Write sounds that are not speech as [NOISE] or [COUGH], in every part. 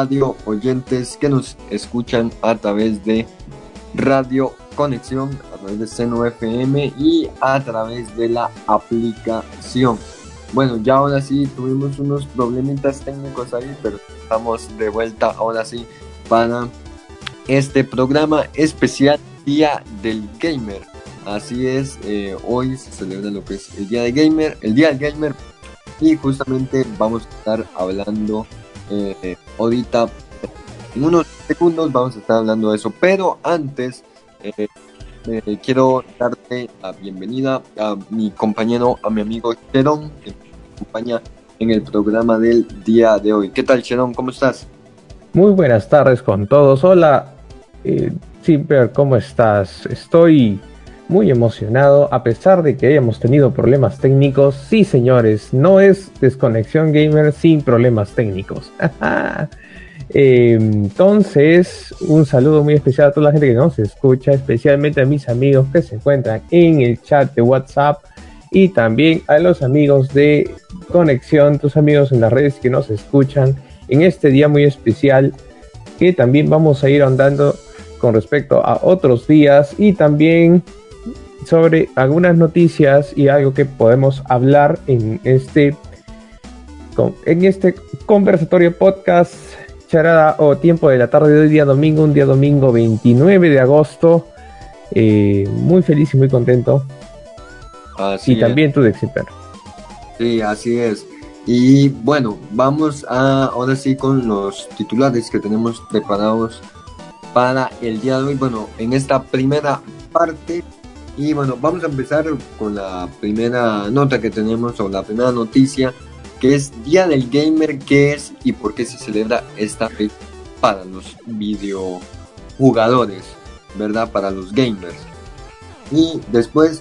Radio oyentes que nos escuchan a través de Radio Conexión, a través de Seno FM y a través de la aplicación. Bueno, ya ahora sí tuvimos unos problemitas técnicos ahí, pero estamos de vuelta ahora sí para este programa especial Día del Gamer. Así es, eh, hoy se celebra lo que es el Día del Gamer, el Día del Gamer, y justamente vamos a estar hablando eh, ahorita, en unos segundos vamos a estar hablando de eso, pero antes eh, quiero darte la bienvenida a mi compañero, a mi amigo Cherón, que me acompaña en el programa del día de hoy. ¿Qué tal, Cherón? ¿Cómo estás? Muy buenas tardes con todos. Hola, eh, ¿cómo estás? Estoy muy emocionado a pesar de que hayamos tenido problemas técnicos. Sí, señores, no es desconexión gamer sin problemas técnicos. [LAUGHS] entonces, un saludo muy especial a toda la gente que nos escucha, especialmente a mis amigos que se encuentran en el chat de WhatsApp y también a los amigos de conexión, tus amigos en las redes que nos escuchan en este día muy especial que también vamos a ir andando con respecto a otros días y también sobre algunas noticias y algo que podemos hablar en este en este conversatorio podcast charada o tiempo de la tarde de hoy día domingo, un día domingo 29 de agosto. Eh, muy feliz y muy contento. y también tú, Dexiper. Sí, así es. Y bueno, vamos a ahora sí con los titulares que tenemos preparados para el día de hoy. Bueno, en esta primera parte. Y bueno, vamos a empezar con la primera nota que tenemos o la primera noticia que es Día del Gamer, qué es y por qué se celebra esta fecha para los videojugadores, ¿verdad? Para los gamers. Y después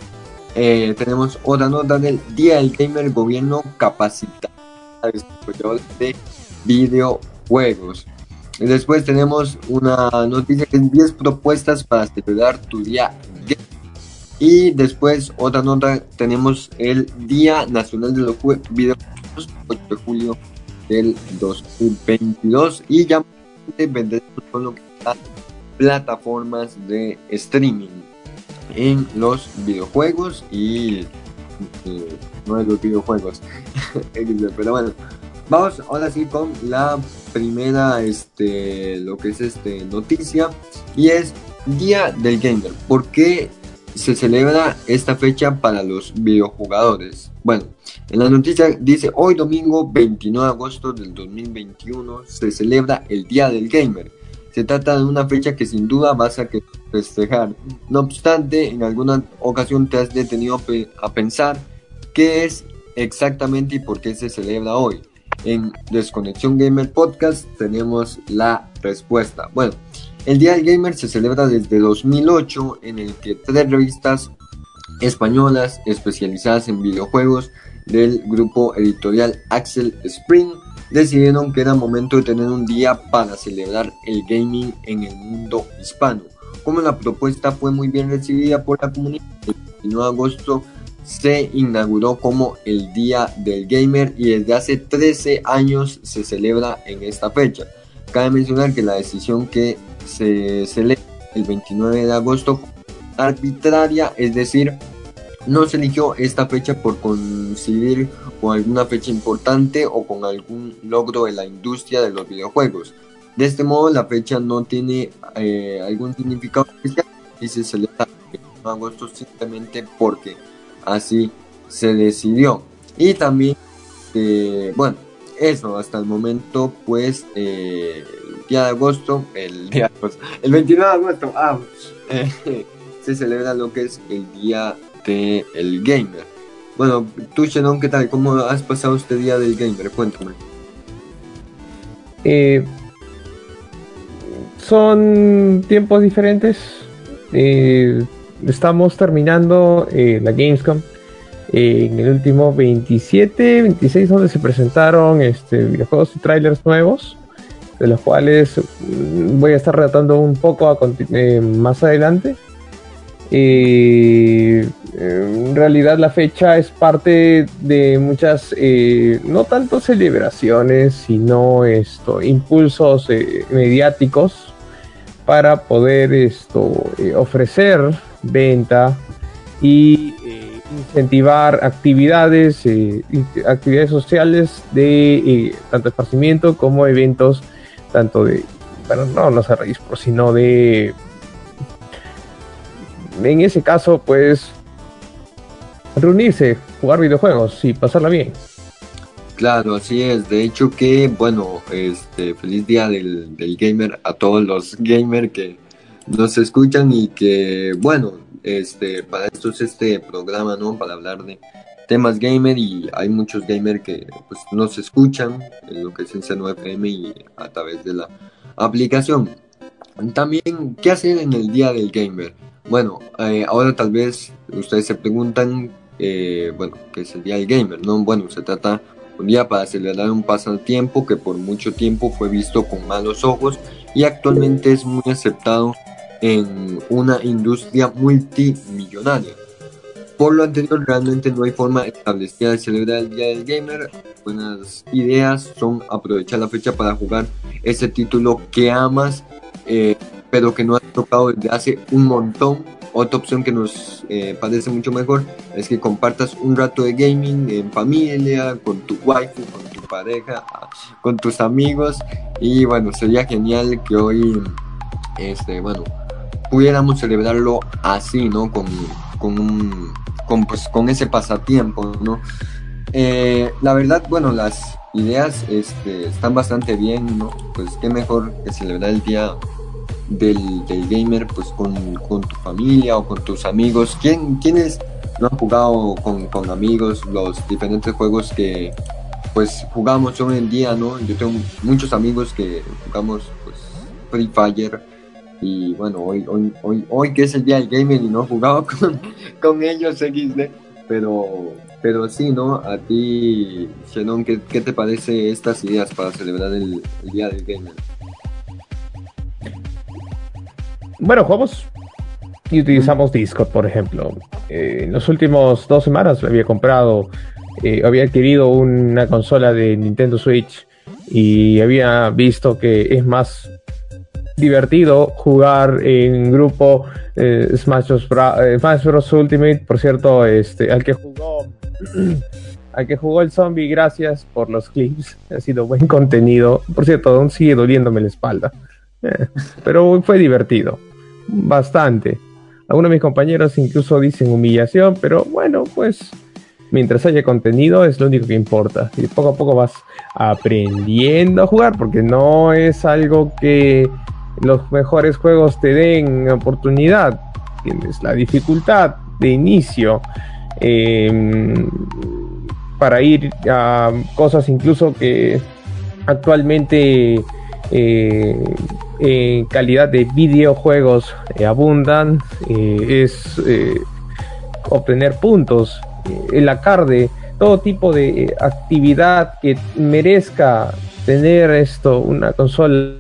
eh, tenemos otra nota del Día del Gamer, gobierno capacita de videojuegos. Y después tenemos una noticia que es 10 propuestas para celebrar tu día Y después otra nota tenemos el Día Nacional de los Videojuegos, 8 de julio del 2022. Y ya vendremos con lo que plataformas de streaming en los videojuegos y eh, no de los videojuegos. [LAUGHS] Pero bueno, vamos ahora sí con la primera, este, lo que es este noticia y es Día del Gamer. ¿Por qué se celebra esta fecha para los videojugadores? Bueno, en la noticia dice hoy domingo 29 de agosto del 2021 se celebra el Día del Gamer. Se trata de una fecha que sin duda vas a festejar. No obstante, en alguna ocasión te has detenido a pensar qué es exactamente y por qué se celebra hoy. En Desconexión Gamer Podcast tenemos la respuesta. Bueno, el Día del Gamer se celebra desde 2008 en el que tres revistas españolas especializadas en videojuegos del grupo editorial Axel Spring decidieron que era momento de tener un día para celebrar el gaming en el mundo hispano. Como la propuesta fue muy bien recibida por la comunidad, el 29 de agosto se inauguró como el Día del Gamer y desde hace 13 años se celebra en esta fecha. Cabe mencionar que la decisión que se celebra el 29 de agosto arbitraria, es decir, no se eligió esta fecha por coincidir con alguna fecha importante o con algún logro de la industria de los videojuegos. De este modo, la fecha no tiene eh, algún significado especial y se celebra el 29 de agosto simplemente porque así se decidió. Y también, eh, bueno, eso hasta el momento, pues el día de agosto, el [LAUGHS] día el 29 de agosto, ah, [LAUGHS] se celebra lo que es el día del el gamer. Bueno, tú, Shannon, ¿qué tal? ¿Cómo has pasado este día del gamer? Cuéntame. Eh, son tiempos diferentes. Eh, estamos terminando eh, la Gamescom en el último 27, 26 donde se presentaron este, videojuegos y trailers nuevos, de los cuales mm, voy a estar relatando un poco a eh, más adelante. en realidad la fecha es parte de muchas, eh, no tanto celebraciones, sino esto, impulsos eh, mediáticos para poder esto, eh, ofrecer venta y incentivar actividades, actividades sociales de tanto esparcimiento como eventos, tanto de, bueno, no, no se sino de en ese caso, pues reunirse, jugar videojuegos y pasarla bien. Claro, así es. De hecho que, bueno, este, feliz día del, gamer a todos los gamers que nos escuchan y que, bueno, este, para esto es este programa, ¿no? Para hablar de temas gamer y hay muchos gamers que pues nos escuchan en lo que es en C9FM y a través de la aplicación. También, ¿qué hacer en el día del gamer? Bueno, eh, ahora tal vez ustedes se preguntan, eh, bueno, ¿qué es el Día del Gamer? No, bueno, se trata un día para celebrar un pasatiempo que por mucho tiempo fue visto con malos ojos y actualmente es muy aceptado en una industria multimillonaria. Por lo anterior, realmente no hay forma establecida de celebrar el Día del Gamer. Buenas ideas son aprovechar la fecha para jugar ese título que amas, eh, pero que no has tocado desde hace un montón. Otra opción que nos eh, parece mucho mejor es que compartas un rato de gaming en familia, con tu wife, con tu pareja, con tus amigos. Y bueno, sería genial que hoy, este, bueno, pudiéramos celebrarlo así, ¿no? Con, con, con, pues, con ese pasatiempo, ¿no? Eh, la verdad, bueno, las ideas este, están bastante bien, ¿no? Pues qué mejor que celebrar el día del, gamer pues con, tu familia o con tus amigos. ¿Quién, ¿Quiénes no han jugado con, amigos los diferentes juegos que pues jugamos hoy en día, ¿no? Yo tengo muchos amigos que jugamos pues Free Fire y bueno, hoy, hoy, hoy, hoy que es el día del gamer y no he jugado [LAUGHS] con, con ellos XD, pero, pero sí, ¿no? A ti, Shannon, ¿qué, ¿qué, te parece estas ideas para celebrar el día del gamer? Bueno, jugamos y utilizamos Discord, por ejemplo. Eh, en las últimas dos semanas había comprado, eh, había adquirido una consola de Nintendo Switch y había visto que es más divertido jugar en grupo eh, Smash, Bros, Ultimate. Por cierto, este, al que jugó, [CLEARS THROAT] al que jugó el zombie, gracias por los clips. [LAUGHS] Ha sido buen contenido. Por cierto, aún sigue doliéndome la espalda. [LAUGHS] pero fue divertido bastante. Algunos de mis compañeros incluso dicen humillación, pero bueno, pues mientras haya contenido es lo único que importa. Y poco a poco vas aprendiendo a jugar, porque no es algo que los mejores juegos te den oportunidad. Tienes la dificultad de inicio em, para ir a cosas incluso que actualmente eh, en calidad de videojuegos eh, abundan eh, es obtener puntos en la carde todo tipo de actividad que merezca tener esto una consola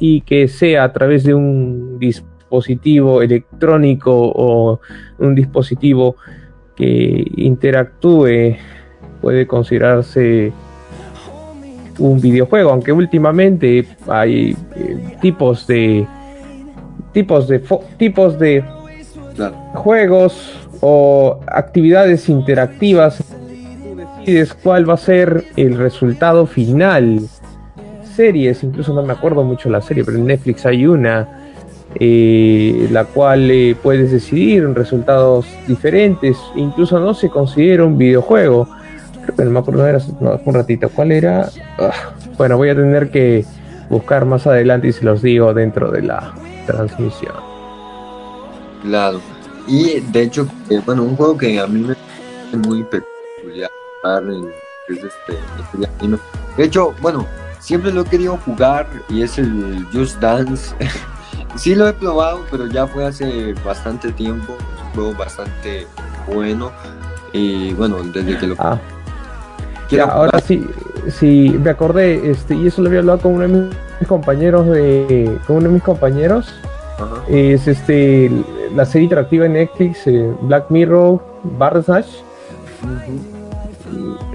y que sea a través de un dispositivo electrónico o un dispositivo que interactúe puede considerarse un videojuego, aunque últimamente hay eh, tipos de tipos de tipos de juegos o actividades interactivas. Tú decides cuál va a ser el resultado final. Series, incluso no me acuerdo mucho la serie, pero en Netflix hay una eh, la cual eh, puedes decidir resultados diferentes. Incluso no se considera un videojuego pero no me acuerdo, era un ratito. ¿Cuál era? Ah, bueno, voy a tener que buscar más adelante y se los digo dentro de la transmisión. Claro. Y de hecho, bueno, un juego que a mí me parece muy peculiar es este De hecho, bueno, siempre lo he querido jugar y es el Just Dance. [LAUGHS] sí lo he probado, pero ya fue hace bastante tiempo. Es un juego bastante bueno. Y bueno, desde que lo ah ahora sí, sí, me acordé, este, y eso lo había hablado con uno de mis compañeros de, con uno de mis compañeros, es este, la serie interactiva en Netflix, eh, Black Mirror, Bandersnatch.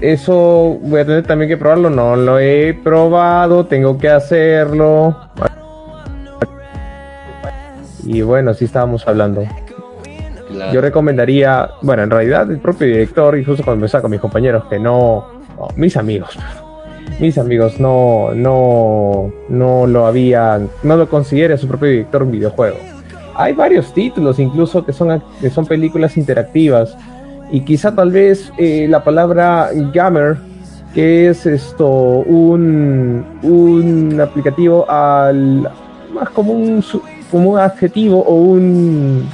Eso voy a tener también que probarlo, no lo he probado, tengo que hacerlo. Y bueno, así estábamos hablando. Yo recomendaría, bueno, en realidad el propio director, incluso cuando me saco mis compañeros, que no, mis amigos, mis amigos no, no, no lo habían, no lo considera su propio director un videojuego. Hay varios títulos incluso que son, que son películas interactivas y quizá tal vez eh, la palabra gamer, que es esto, un, un aplicativo al, más como un, como adjetivo o un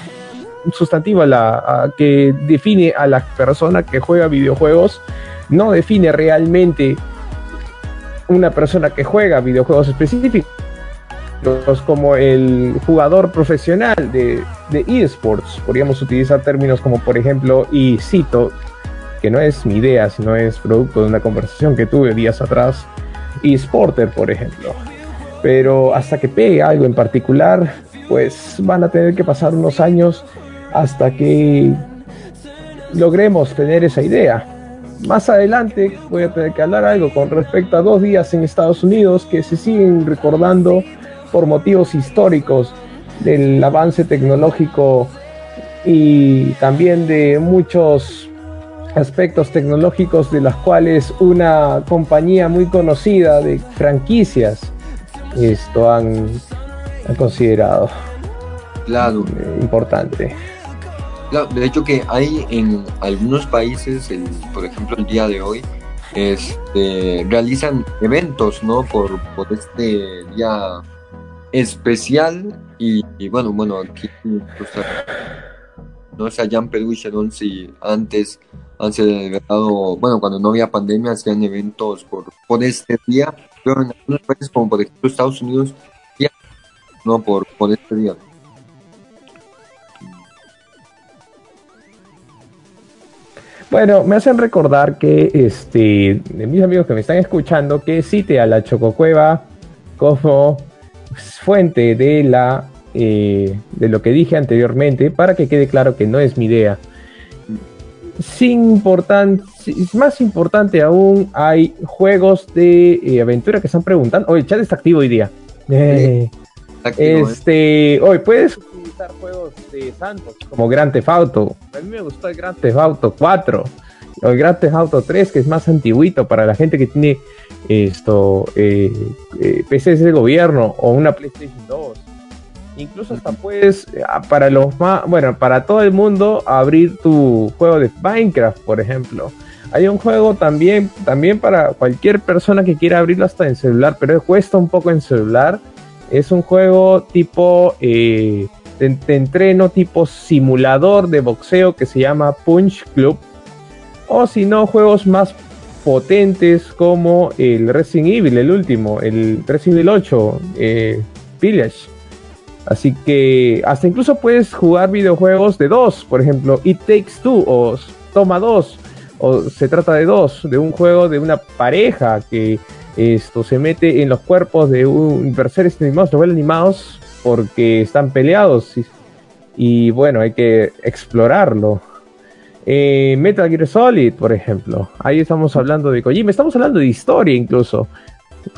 sustantivo a la, que define a la persona que juega videojuegos, no define realmente una persona que juega videojuegos específicos como el jugador profesional de, de eSports. Podríamos utilizar términos como por ejemplo, y cito, que no es mi idea, sino es producto de una conversación que tuve días atrás, eSporter, por ejemplo. Pero hasta que pegue algo en particular, pues van a tener que pasar unos años hasta que logremos tener esa idea. Más adelante voy a tener que hablar algo con respecto a dos días en Estados Unidos que se siguen recordando por motivos históricos del avance tecnológico y también de muchos aspectos tecnológicos de las cuales una compañía muy conocida de franquicias esto han, considerado claro. importante de hecho que hay en algunos países, por ejemplo el día de hoy, este, realizan eventos, ¿no? Por, por este día especial y, bueno, bueno, aquí no sé allá en Perú si antes han celebrado, bueno, cuando no había pandemia hacían eventos por, por este día, pero en algunos países como por ejemplo Estados Unidos, no por, por este día. Bueno, me hacen recordar que este, de mis amigos que me están escuchando, que cite a la Chococueva como fuente de la eh, de lo que dije anteriormente para que quede claro que no es mi idea. Sin más importante aún, hay juegos de eh, aventura que están preguntando. Oye, el chat está activo hoy día. Eh, este, hoy puedes juegos de Santos, como Grand Theft Auto. A mí me gustó el Grand Theft Auto 4 o el Grand Theft Auto 3, que es más antiguito para la gente que tiene esto eh, eh PCs de gobierno o una PlayStation 2. Incluso hasta puedes, ah, para los más, bueno, para todo el mundo, abrir tu juego de Minecraft, por ejemplo. Hay un juego también, también para cualquier persona que quiera abrirlo hasta en celular, pero cuesta un poco en celular. Es un juego tipo eh, de, entreno tipo simulador de boxeo que se llama Punch Club. O si no, juegos más potentes como el Resident Evil, el último, el Resident Evil 8, eh, Village. Así que hasta incluso puedes jugar videojuegos de dos, por ejemplo, It Takes Two o Toma dos, o se trata de dos, de un juego de una pareja que esto se mete en los cuerpos de un seres animados, novelas animados porque están peleados y, bueno, hay que explorarlo. Eh, Metal Gear Solid, por ejemplo, ahí estamos hablando de Kojima, estamos hablando de historia incluso.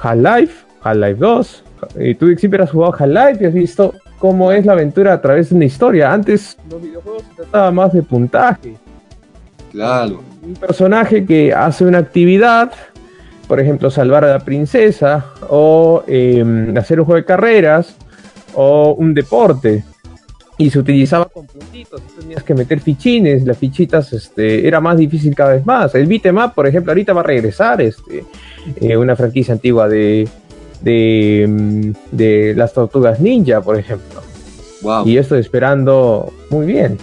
Half-Life, Half-Life 2, y tú siempre has jugado Half-Life y has visto cómo es la aventura a través de una historia. Antes los videojuegos se trataba más de puntaje. Claro. Un personaje que hace una actividad, por ejemplo, salvar a la princesa o em, hacer un juego de carreras o un deporte y se utilizaba con puntitos, tenías que meter fichines, las fichitas este, era más difícil cada vez más. El beatmap, por ejemplo, ahorita va a regresar este, eh, una franquicia antigua de, de, mm, de, las tortugas ninja, por ejemplo. Y estoy esperando muy bien.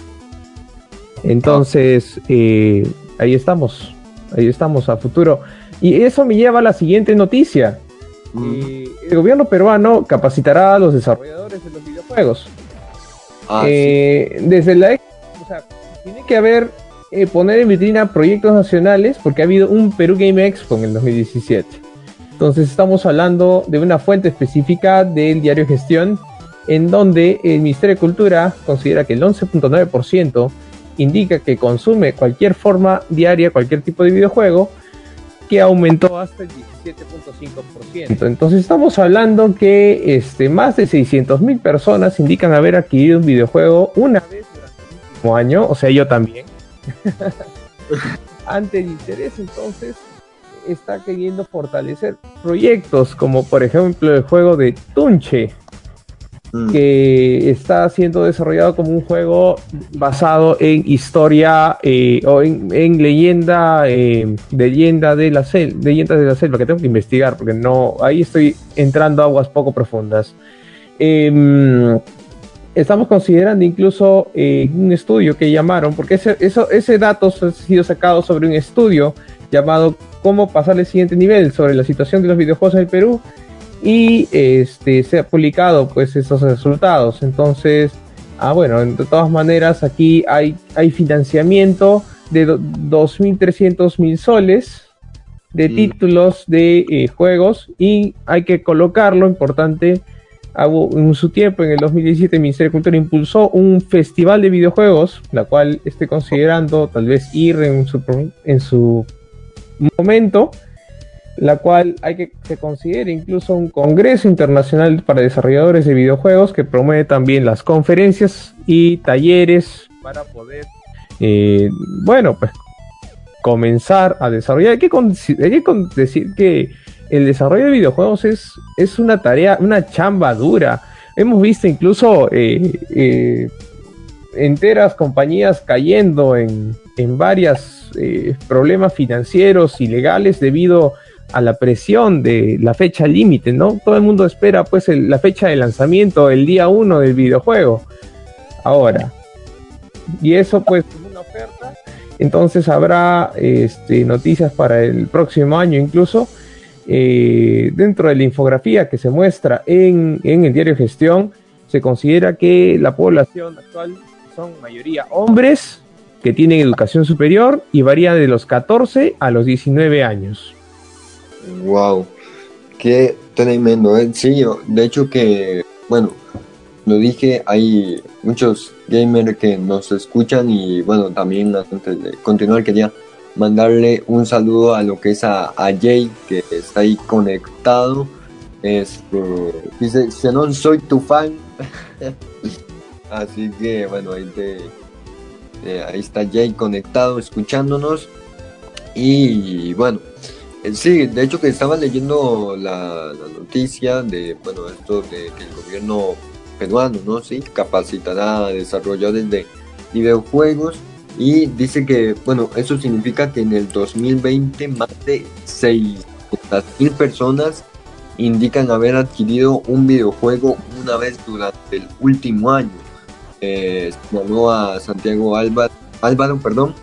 Entonces, eh, ahí estamos, ahí estamos a futuro. Y eso me lleva a la siguiente noticia el gobierno peruano capacitará a los desarrolladores de los videojuegos. Ah, eh, desde la o sea, tiene que haber eh, poner en vitrina proyectos nacionales porque ha habido un Perú Game Expo en el 2017. Entonces estamos hablando de una fuente específica del diario Gestión en donde el Ministerio de Cultura considera que el 11.9% indica que consume cualquier forma diaria, cualquier tipo de videojuego, que aumentó hasta el 17.5%. Entonces estamos hablando que este, más de 600.000 personas indican haber adquirido un videojuego una vez durante el último año, o sea, yo también. [LAUGHS] Ante el interés, entonces, está queriendo fortalecer proyectos como por ejemplo el juego de Tunche, Mm. que está siendo desarrollado como un juego basado en historia eh, o en, leyenda, eh, leyenda de la selva, leyendas de la selva, que tengo que investigar porque no, ahí estoy entrando a aguas poco profundas. Em, estamos considerando incluso eh, un estudio que llamaron, porque ese, eso, ese dato ha sido sacado sobre un estudio llamado Cómo pasar al siguiente nivel sobre la situación de los videojuegos en el Perú y este, se ha publicado pues esos resultados. Entonces, ah, bueno, de todas maneras aquí hay, hay financiamiento de 2.300 mil soles de mm. títulos de eh, juegos y hay que colocarlo, importante, en su tiempo, en el 2017, el Ministerio de Cultura impulsó un festival de videojuegos, la cual estoy considerando tal vez ir en su, en su momento la cual hay que se considere incluso un Congreso Internacional para Desarrolladores de Videojuegos que promueve también las conferencias y talleres para poder, eh, bueno, pues comenzar a desarrollar. Hay que, decir que el desarrollo de videojuegos es, es una tarea, una chamba dura. Hemos visto incluso eh, eh, enteras compañías cayendo en, en varios problemas financieros y legales debido a a la presión de la fecha límite, ¿no? Todo el mundo espera pues la fecha de lanzamiento, el día 1 del videojuego. Ahora. Y eso pues es una oferta. Entonces habrá este, noticias para el próximo año incluso. Eh, dentro de la infografía que se muestra en, en el diario Gestión, se considera que la población actual son mayoría hombres que tienen educación superior y varía de los 14 a los 19 años. Wow, qué tremendo. ¿eh? Sí, de hecho que, bueno, lo dije, hay muchos gamers que nos escuchan y bueno, también antes de continuar quería mandarle un saludo a lo que es a, Jay que está ahí conectado. Este, dice, no soy tu fan. [LAUGHS] Así que bueno, ahí, eh, ahí está Jay conectado, escuchándonos. Y bueno, sí, de hecho que estaba leyendo la, noticia de, bueno, esto de que el gobierno peruano, ¿no? Sí, capacitará a desarrolladores de videojuegos y dice que, bueno, eso significa que en el 2020 más de 600 mil personas indican haber adquirido un videojuego una vez durante el último año. Eh, a Santiago Álvaro, Álvaro, perdón,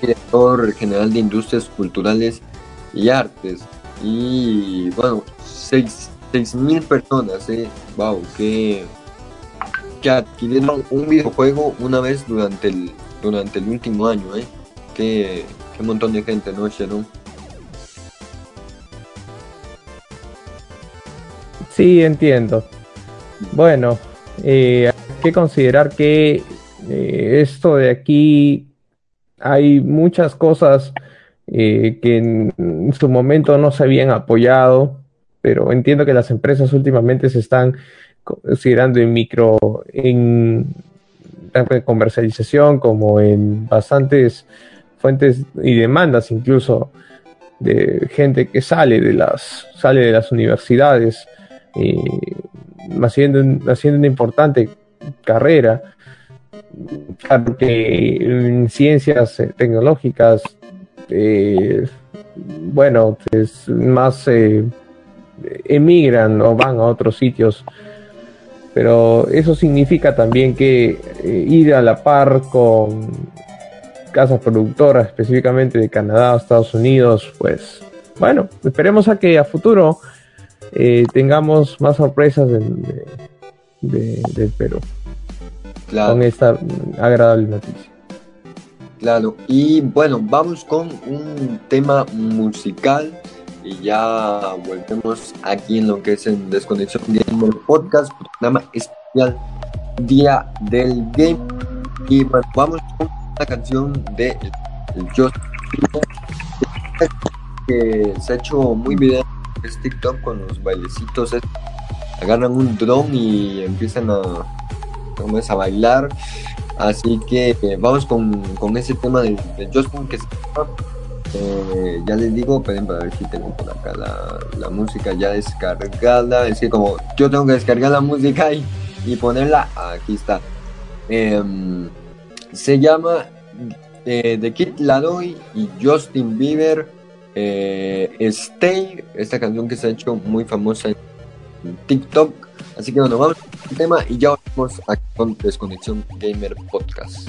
director general de Industrias Culturales y artes. Y bueno, 6 mil personas, eh. Wow, que, que adquirieron un videojuego una vez durante el, durante el último año, eh. Qué, qué montón de gente, ¿no, Sharon? Sí, entiendo. Bueno, eh, hay que considerar que eh, esto de aquí hay muchas cosas eh, que en su momento no se habían apoyado, pero entiendo que las empresas últimamente se están considerando en micro, en comercialización como en bastantes fuentes y demandas incluso de gente que sale de las sale de las universidades eh, haciendo, haciendo una importante carrera claro en ciencias eh, tecnológicas eh, bueno, es más eh, emigran o van a otros sitios. Pero eso significa también que eh, ir a la par con casas productoras, específicamente de Canadá, Estados Unidos, pues bueno, esperemos a que a futuro tengamos más sorpresas del Perú con esta agradable noticia. Claro, y bueno, vamos con un tema musical y ya volvemos aquí en lo que es en Desconexión Gamer Podcast, programa especial Día del Game. Y bueno, vamos con la canción de Just que se ha hecho muy bien es TikTok con los bailecitos agarran un dron y empiezan a, a bailar así que eh, vamos con, con, ese tema de, de Justin que eh, ya les digo, esperen para ver si tengo por acá la, la, música ya descargada. Es que como yo tengo que descargar la música y, y ponerla, aquí está. Em, se llama eh, The Kid Laroi y Justin Bieber. Eh, Stay, esta canción que se ha hecho muy famosa en TikTok. Así que bueno, vamos tema y ya volvemos a con Desconexión Gamer Podcast.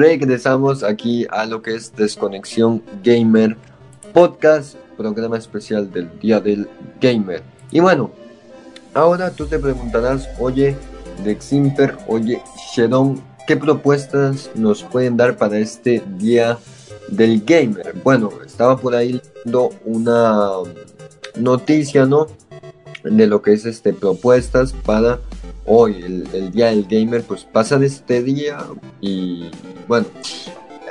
Regresamos aquí a lo que es Desconexión Gamer Podcast, programa especial del Día del Gamer. Y bueno, ahora tú te preguntarás, oye, Deximper, oye, Shedon, ¿qué propuestas nos pueden dar para este Día del Gamer? Bueno, estaba por ahí viendo una noticia, ¿no? De lo que es este propuestas para hoy, el, el, día del gamer, pues pasa de este día y bueno,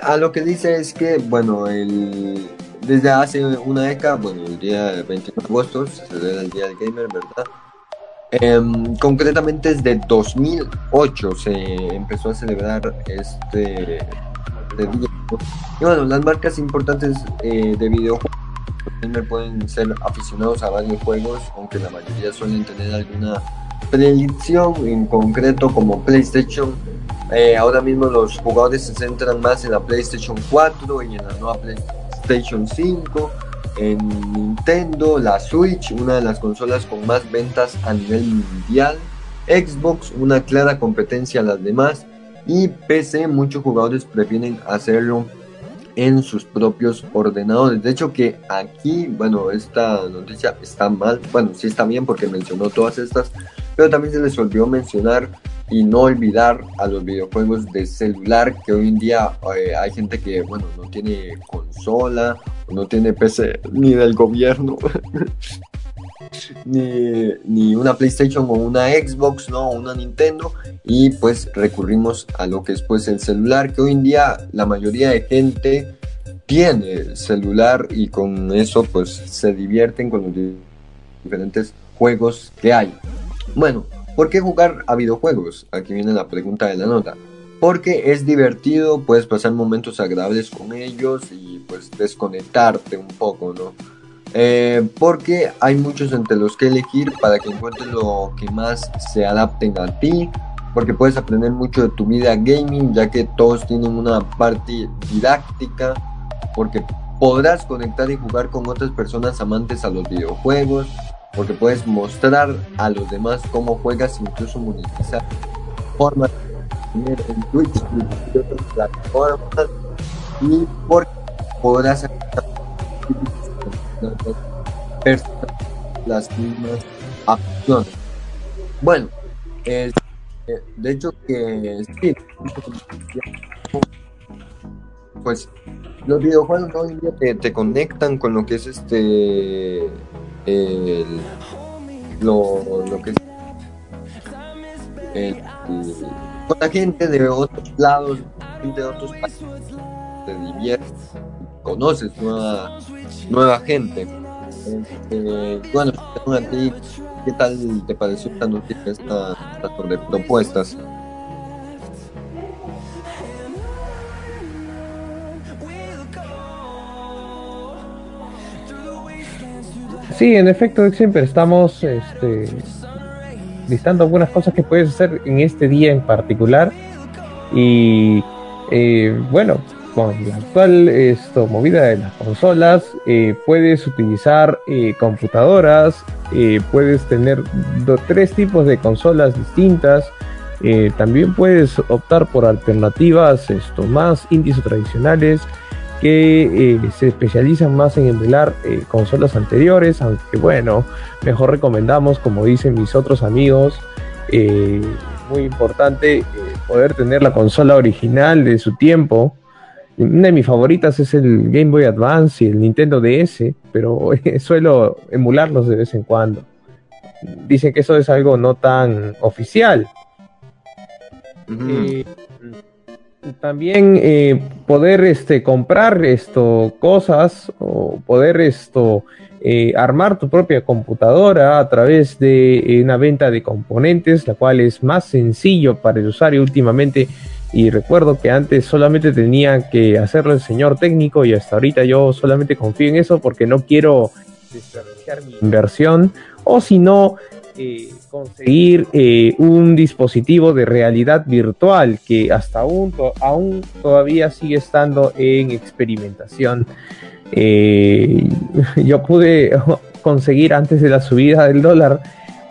a lo que dice es que, bueno, el, desde hace una década, bueno, el día 21 de agosto se celebra el día del gamer, ¿verdad? Eh, concretamente desde 2008 se empezó a celebrar este, este día. Y bueno, las marcas importantes eh, de videojuegos pueden ser aficionados a varios juegos, aunque la mayoría suelen tener alguna predicción en concreto como PlayStation. Eh, ahora mismo los jugadores se centran más en la PlayStation 4 y en la nueva PlayStation 5. En Nintendo, la Switch, una de las consolas con más ventas a nivel mundial. Xbox, una clara competencia a las demás. Y PC, muchos jugadores prefieren hacerlo en sus propios ordenadores. De hecho que aquí, bueno, esta noticia está mal, bueno, sí está bien porque mencionó todas estas, pero también se les olvidó mencionar y no olvidar a los videojuegos de celular, que hoy en día eh, hay gente que, bueno, no tiene consola, no tiene PC ni del gobierno, [LAUGHS] ni, ni, una PlayStation o una Xbox, ¿no? Una Nintendo, y pues recurrimos a lo que es pues el celular, que hoy en día la mayoría de gente tiene celular y con eso pues se divierten con los diferentes juegos que hay. Bueno, ¿por qué jugar a videojuegos? Aquí viene la pregunta de la nota. Porque es divertido, puedes pasar momentos agradables con ellos y pues desconectarte un poco, ¿no? Eh, porque hay muchos entre los que elegir para que encuentres lo que más se adapten a ti. Porque puedes aprender mucho de tu vida gaming, ya que todos tienen una parte didáctica. Porque podrás conectar y jugar con otras personas amantes a los videojuegos. Porque puedes mostrar a los demás cómo juegas, incluso monetizar formas en Twitch y otras plataformas. Y porque podrás las mismas acciones. Bueno, eh, de hecho que sí, pues los videojuegos hoy en día te, conectan con lo que es este el, lo, lo que el, con la gente de otros lados, de otros países, te diviertes, conoces nueva, gente. Este, bueno, a ti, ¿qué tal te pareció esta noticia, esta, esta propuestas? Sí, en efecto, siempre estamos este, listando algunas cosas que puedes hacer en este día en particular. Y eh, bueno, con la actual esto, movida de las consolas, eh, puedes utilizar eh, computadoras, puedes tener tres tipos de consolas distintas. también puedes optar por alternativas esto, más indies tradicionales que se especializan más en emular consolas anteriores, aunque bueno, mejor recomendamos, como dicen mis otros amigos, muy importante poder tener la consola original de su tiempo, una de mis favoritas es el Game Boy Advance y el Nintendo DS, pero [LAUGHS] suelo emularlos de vez en cuando. Dicen que eso es algo no tan oficial. Eh, también eh, poder este, comprar esto, cosas o poder esto, eh, armar tu propia computadora a través de una venta de componentes, la cual es más sencillo para el usuario últimamente. Y recuerdo que antes solamente tenía que hacerlo el señor técnico y hasta ahorita yo solamente confío en eso porque no quiero desperdiciar mi inversión. O si no eh, conseguir eh, un dispositivo de realidad virtual que hasta aún, todavía sigue estando en experimentación. Eh, [LAUGHS] yo pude [LAUGHS] conseguir antes de la subida del dólar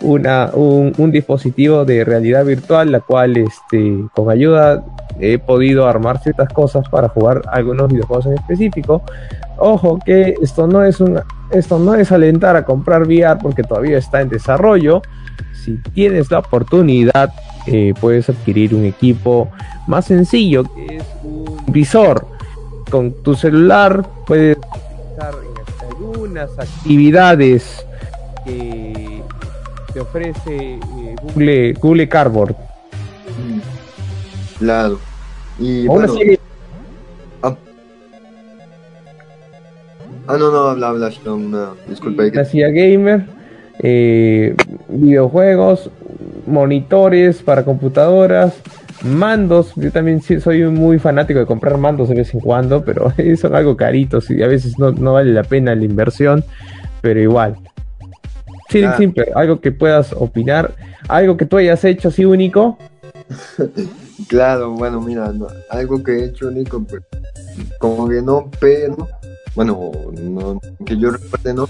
una, un, dispositivo de realidad virtual, la cual este, con ayuda he podido armar ciertas cosas para jugar algunos videojuegos en específico. Ojo que esto no es un, esto no es alentar a comprar VR porque todavía está en desarrollo. Si tienes la oportunidad, eh, puedes adquirir un equipo más sencillo que es un visor. Con tu celular puedes realizar algunas actividades que te ofrece eh, Google, Google Cardboard. Claro. Y bueno, ah. ah, no, no, habla, habla, no, disculpe. Gamer, eh, videojuegos, monitores para computadoras, mandos. Yo también soy muy fanático de comprar mandos de vez en cuando, pero [LAUGHS] son algo caritos y a veces no, no vale la pena la inversión, pero igual. Sí, ah. simple, algo que puedas opinar, algo que tú hayas hecho así único. [LAUGHS] claro, bueno, mira, algo que he hecho único, pues, como que no, pero, bueno, no, que yo recuerde, no,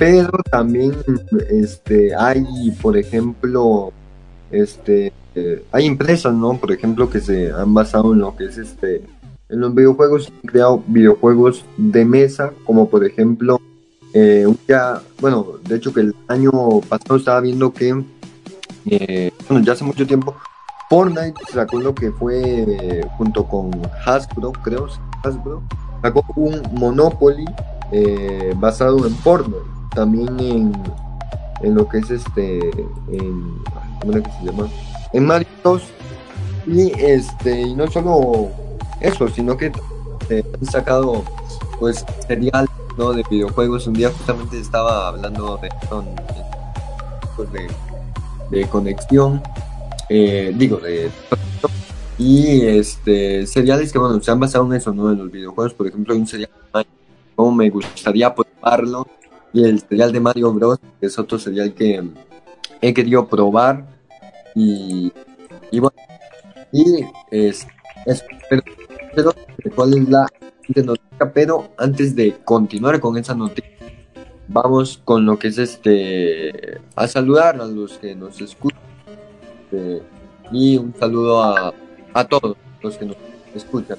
pero también, este, hay, por ejemplo, este, eh, hay empresas, ¿no? Por ejemplo, que se han basado en lo que es este, en los videojuegos han creado videojuegos de mesa, como por ejemplo, eh, ya, bueno, de hecho que el año pasado estaba viendo que, eh, bueno, ya hace mucho tiempo, Fortnite sacó lo que fue junto con Hasbro, creo, Hasbro, sacó un Monopoly eh, basado en Fortnite, también en, en lo que es este, en, ¿cómo es que se llama? En Mario 2 y este, y no solo eso, sino que eh, han sacado pues serial ¿no? de videojuegos. Un día justamente estaba hablando de, pues, de, conexión, eh, digo, de y este seriales que bueno se han basado en eso, ¿no? En los videojuegos, por ejemplo, hay un serial como me gustaría probarlo, y el serial de Mario Bros, que es otro serial que he querido probar, y, bueno, y es, es pero, cuál es la noticia, pero antes de continuar con esa noticia, vamos con lo que es este, a saludar a los que nos escuchan, este, y un saludo a, a todos los que nos escuchan.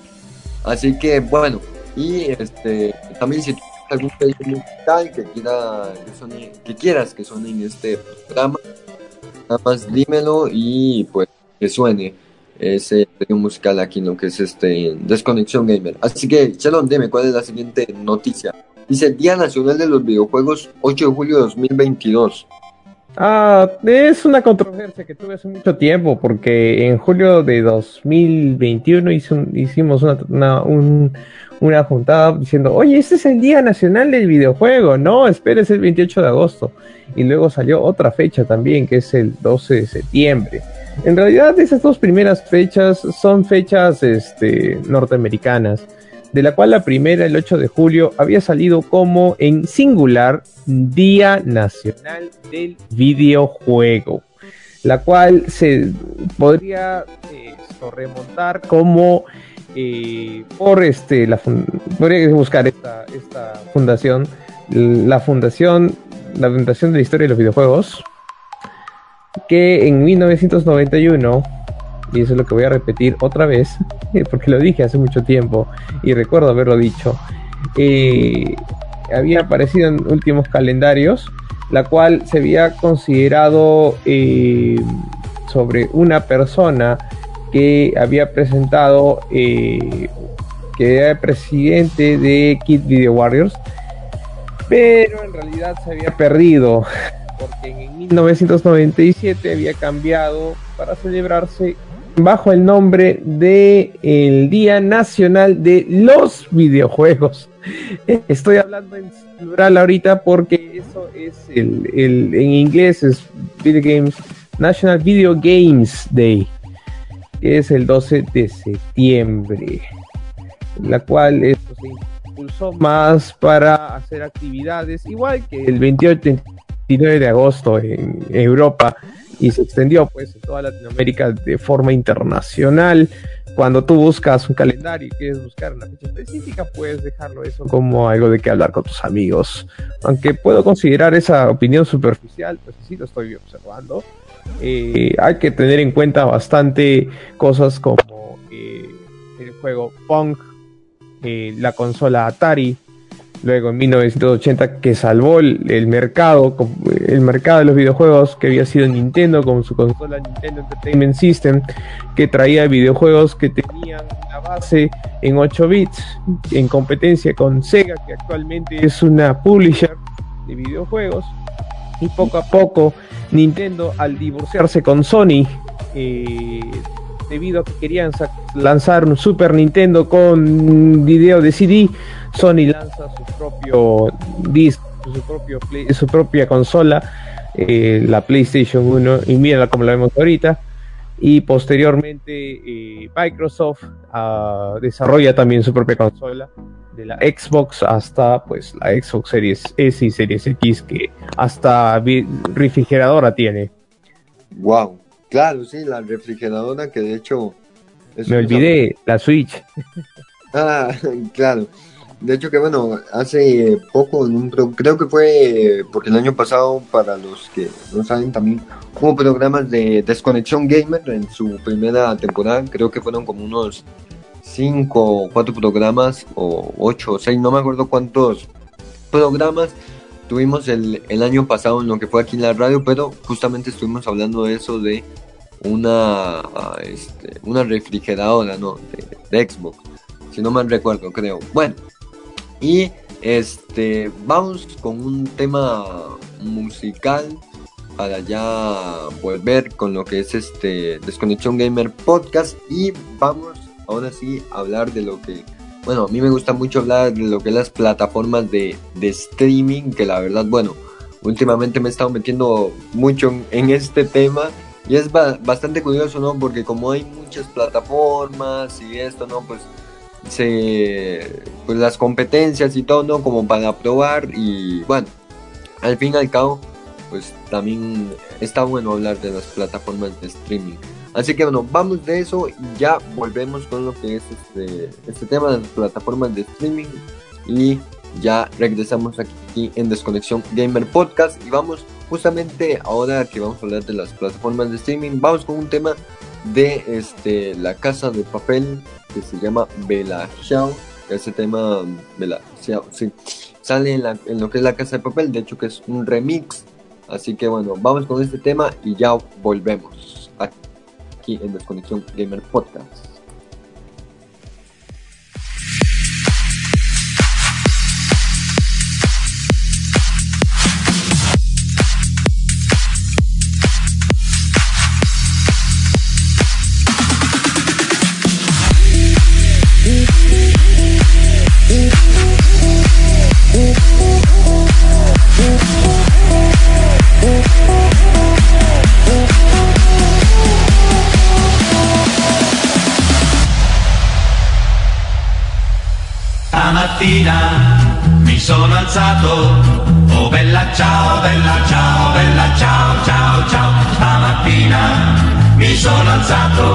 Así que bueno, y este también si tienes algún pedido musical que quiera que, que quieras que suene en este programa, nada más dímelo y pues que suene ese musical aquí en lo que es este Desconexión Gamer. Así que, Chalón, dime cuál es la siguiente noticia. Dice Día Nacional de los Videojuegos, 8 de julio de 2022. Ah, es una controversia que tuve hace mucho tiempo, porque en julio de 2021 hicimos una, una juntada diciendo, oye, este es el Día Nacional del Videojuego. No, espera, es el 28 de agosto. Y luego salió otra fecha también, que es el 12 de septiembre. En realidad, esas dos primeras fechas son fechas este, norteamericanas, de la cual la primera, el 8 de julio, había salido como en singular Día Nacional del Videojuego, la cual se podría remontar como eh, por este, la podría buscar esta, esta fundación, la fundación, la fundación de la historia de los videojuegos, que en 1991, y eso es lo que voy a repetir otra vez, [LAUGHS] porque lo dije hace mucho tiempo y recuerdo haberlo dicho, eh, había aparecido en últimos calendarios, la cual se había considerado eh, sobre una persona que había presentado, eh, que era presidente de Kid Video Warriors, pero en realidad se había perdido porque en 1997 había cambiado para celebrarse bajo el nombre de el Día Nacional de los Videojuegos. [LAUGHS] Estoy hablando en plural ahorita porque eso es el, en inglés es Video Games National Video Games Day, que es el 12 de septiembre, la cual esto se impulsó más para hacer actividades igual que el 28 29 de agosto en Europa y se extendió pues en toda Latinoamérica de forma internacional. Cuando tú buscas un calendario y quieres buscar una fecha específica, puedes dejarlo eso como algo de que hablar con tus amigos. Aunque puedo considerar esa opinión superficial, pues sí lo estoy observando. Eh, hay que tener en cuenta bastante cosas como eh, el juego Punk, eh, la consola Atari, luego en 1980 que salvó el, mercado, el mercado de los videojuegos que había sido Nintendo con su consola Nintendo Entertainment System, que traía videojuegos que tenían la base en 8 bits, en competencia con Sega, que actualmente es una publisher de videojuegos, y poco a poco Nintendo al divorciarse con Sony, eh, debido a que querían lanzar un Super Nintendo con video de CD, Sony lanza su propio disco, su, propio su propia consola, eh, la PlayStation 1, y mira como la vemos ahorita. Y posteriormente eh, Microsoft uh, desarrolla también su propia consola, de la Xbox hasta pues la Xbox Series S y Series X, que hasta refrigeradora tiene. Wow, claro, sí, la refrigeradora que de hecho... Me olvidé, la Switch. [LAUGHS] ah, claro. De hecho que bueno, hace poco, en un creo que fue porque el año pasado, para los que no saben también, hubo programas de Desconexión Gamer en su primera temporada, creo que fueron como unos cinco o cuatro programas, o ocho o seis, no me acuerdo cuántos programas tuvimos el, el año pasado en lo que fue aquí en la radio, pero justamente estuvimos hablando de eso de una, este, una refrigeradora, ¿no? De, de Xbox, si no mal recuerdo, creo. Bueno, y este, vamos con un tema musical para ya volver con lo que es este Desconexión Gamer Podcast y vamos ahora sí a hablar de lo que, bueno, a mí me gusta mucho hablar de lo que es las plataformas de, streaming, que la verdad, bueno, últimamente me he estado metiendo mucho en, este tema y es ba bastante curioso, ¿no? Porque como hay muchas plataformas y esto, ¿no? Pues se pues las competencias y todo, ¿no? Como para probar y bueno, al fin y al cabo, pues también está bueno hablar de las plataformas de streaming. Así que bueno, vamos de eso y ya volvemos con lo que es este, este tema de las plataformas de streaming. Y ya regresamos aquí en Desconexión Gamer Podcast. Y vamos justamente ahora que vamos a hablar de las plataformas de streaming, vamos con un tema de este la casa de papel que se llama Bella Xiao. Ese tema Bella Xiao, sí, sale en, la, lo que es la casa de papel, de hecho que es un remix. Así que bueno, vamos con este tema y ya volvemos. Aquí en Desconexión Gamer Podcast. Sono alzato, oh bella ciao, bella ciao, bella ciao, ciao, ciao. Stamattina mi sono alzato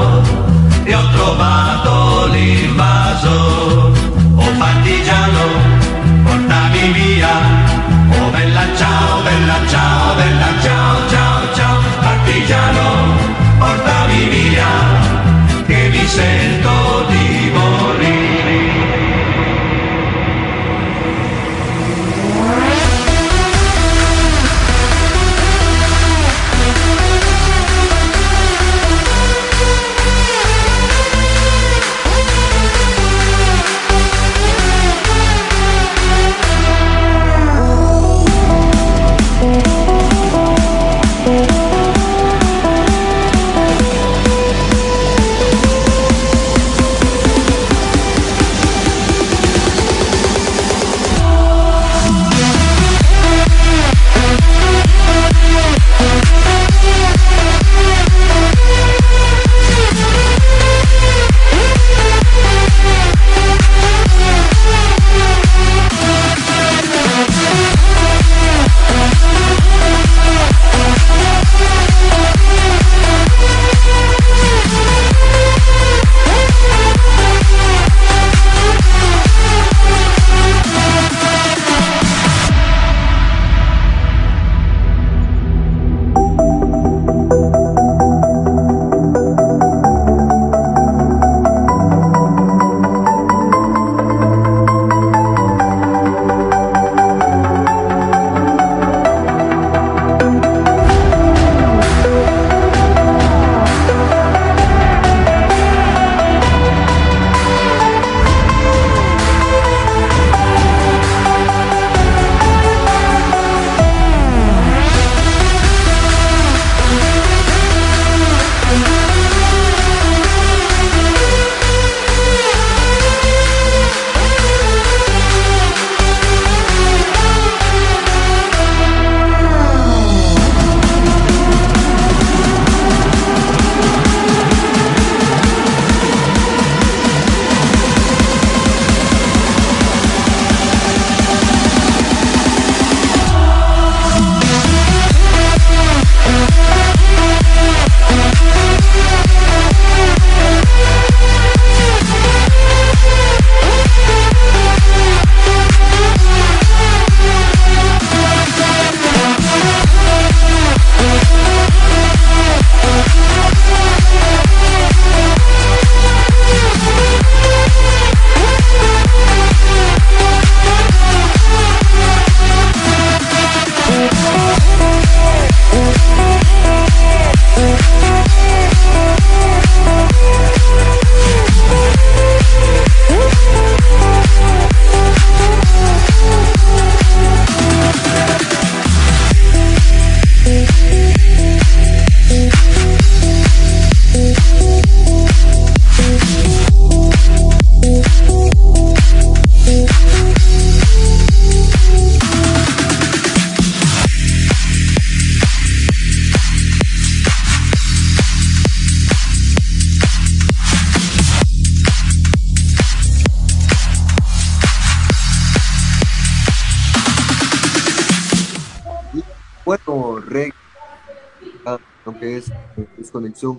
es desconexión.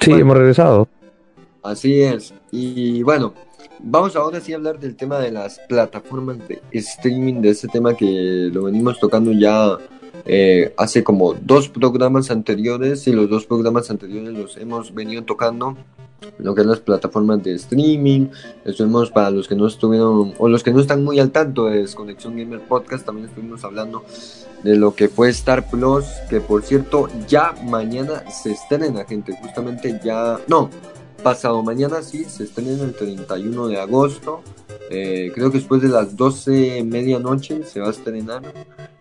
Sí, Bueno. hemos regresado. Así es. Y bueno, vamos ahora sí a hablar del tema de las plataformas de streaming, de este tema que lo venimos tocando ya eh, hace como dos programas anteriores y los dos programas anteriores los hemos venido tocando lo que es las plataformas de streaming. Estuvimos para los que no estuvieron o los que no están muy al tanto de Desconexión Gamer Podcast, también estuvimos hablando de lo que fue Star Plus, que por cierto ya mañana se estrena, gente, justamente ya, no, pasado mañana sí, se estrena el 31 de agosto, Eh, creo que después de las 12 medianoche se va a estrenar,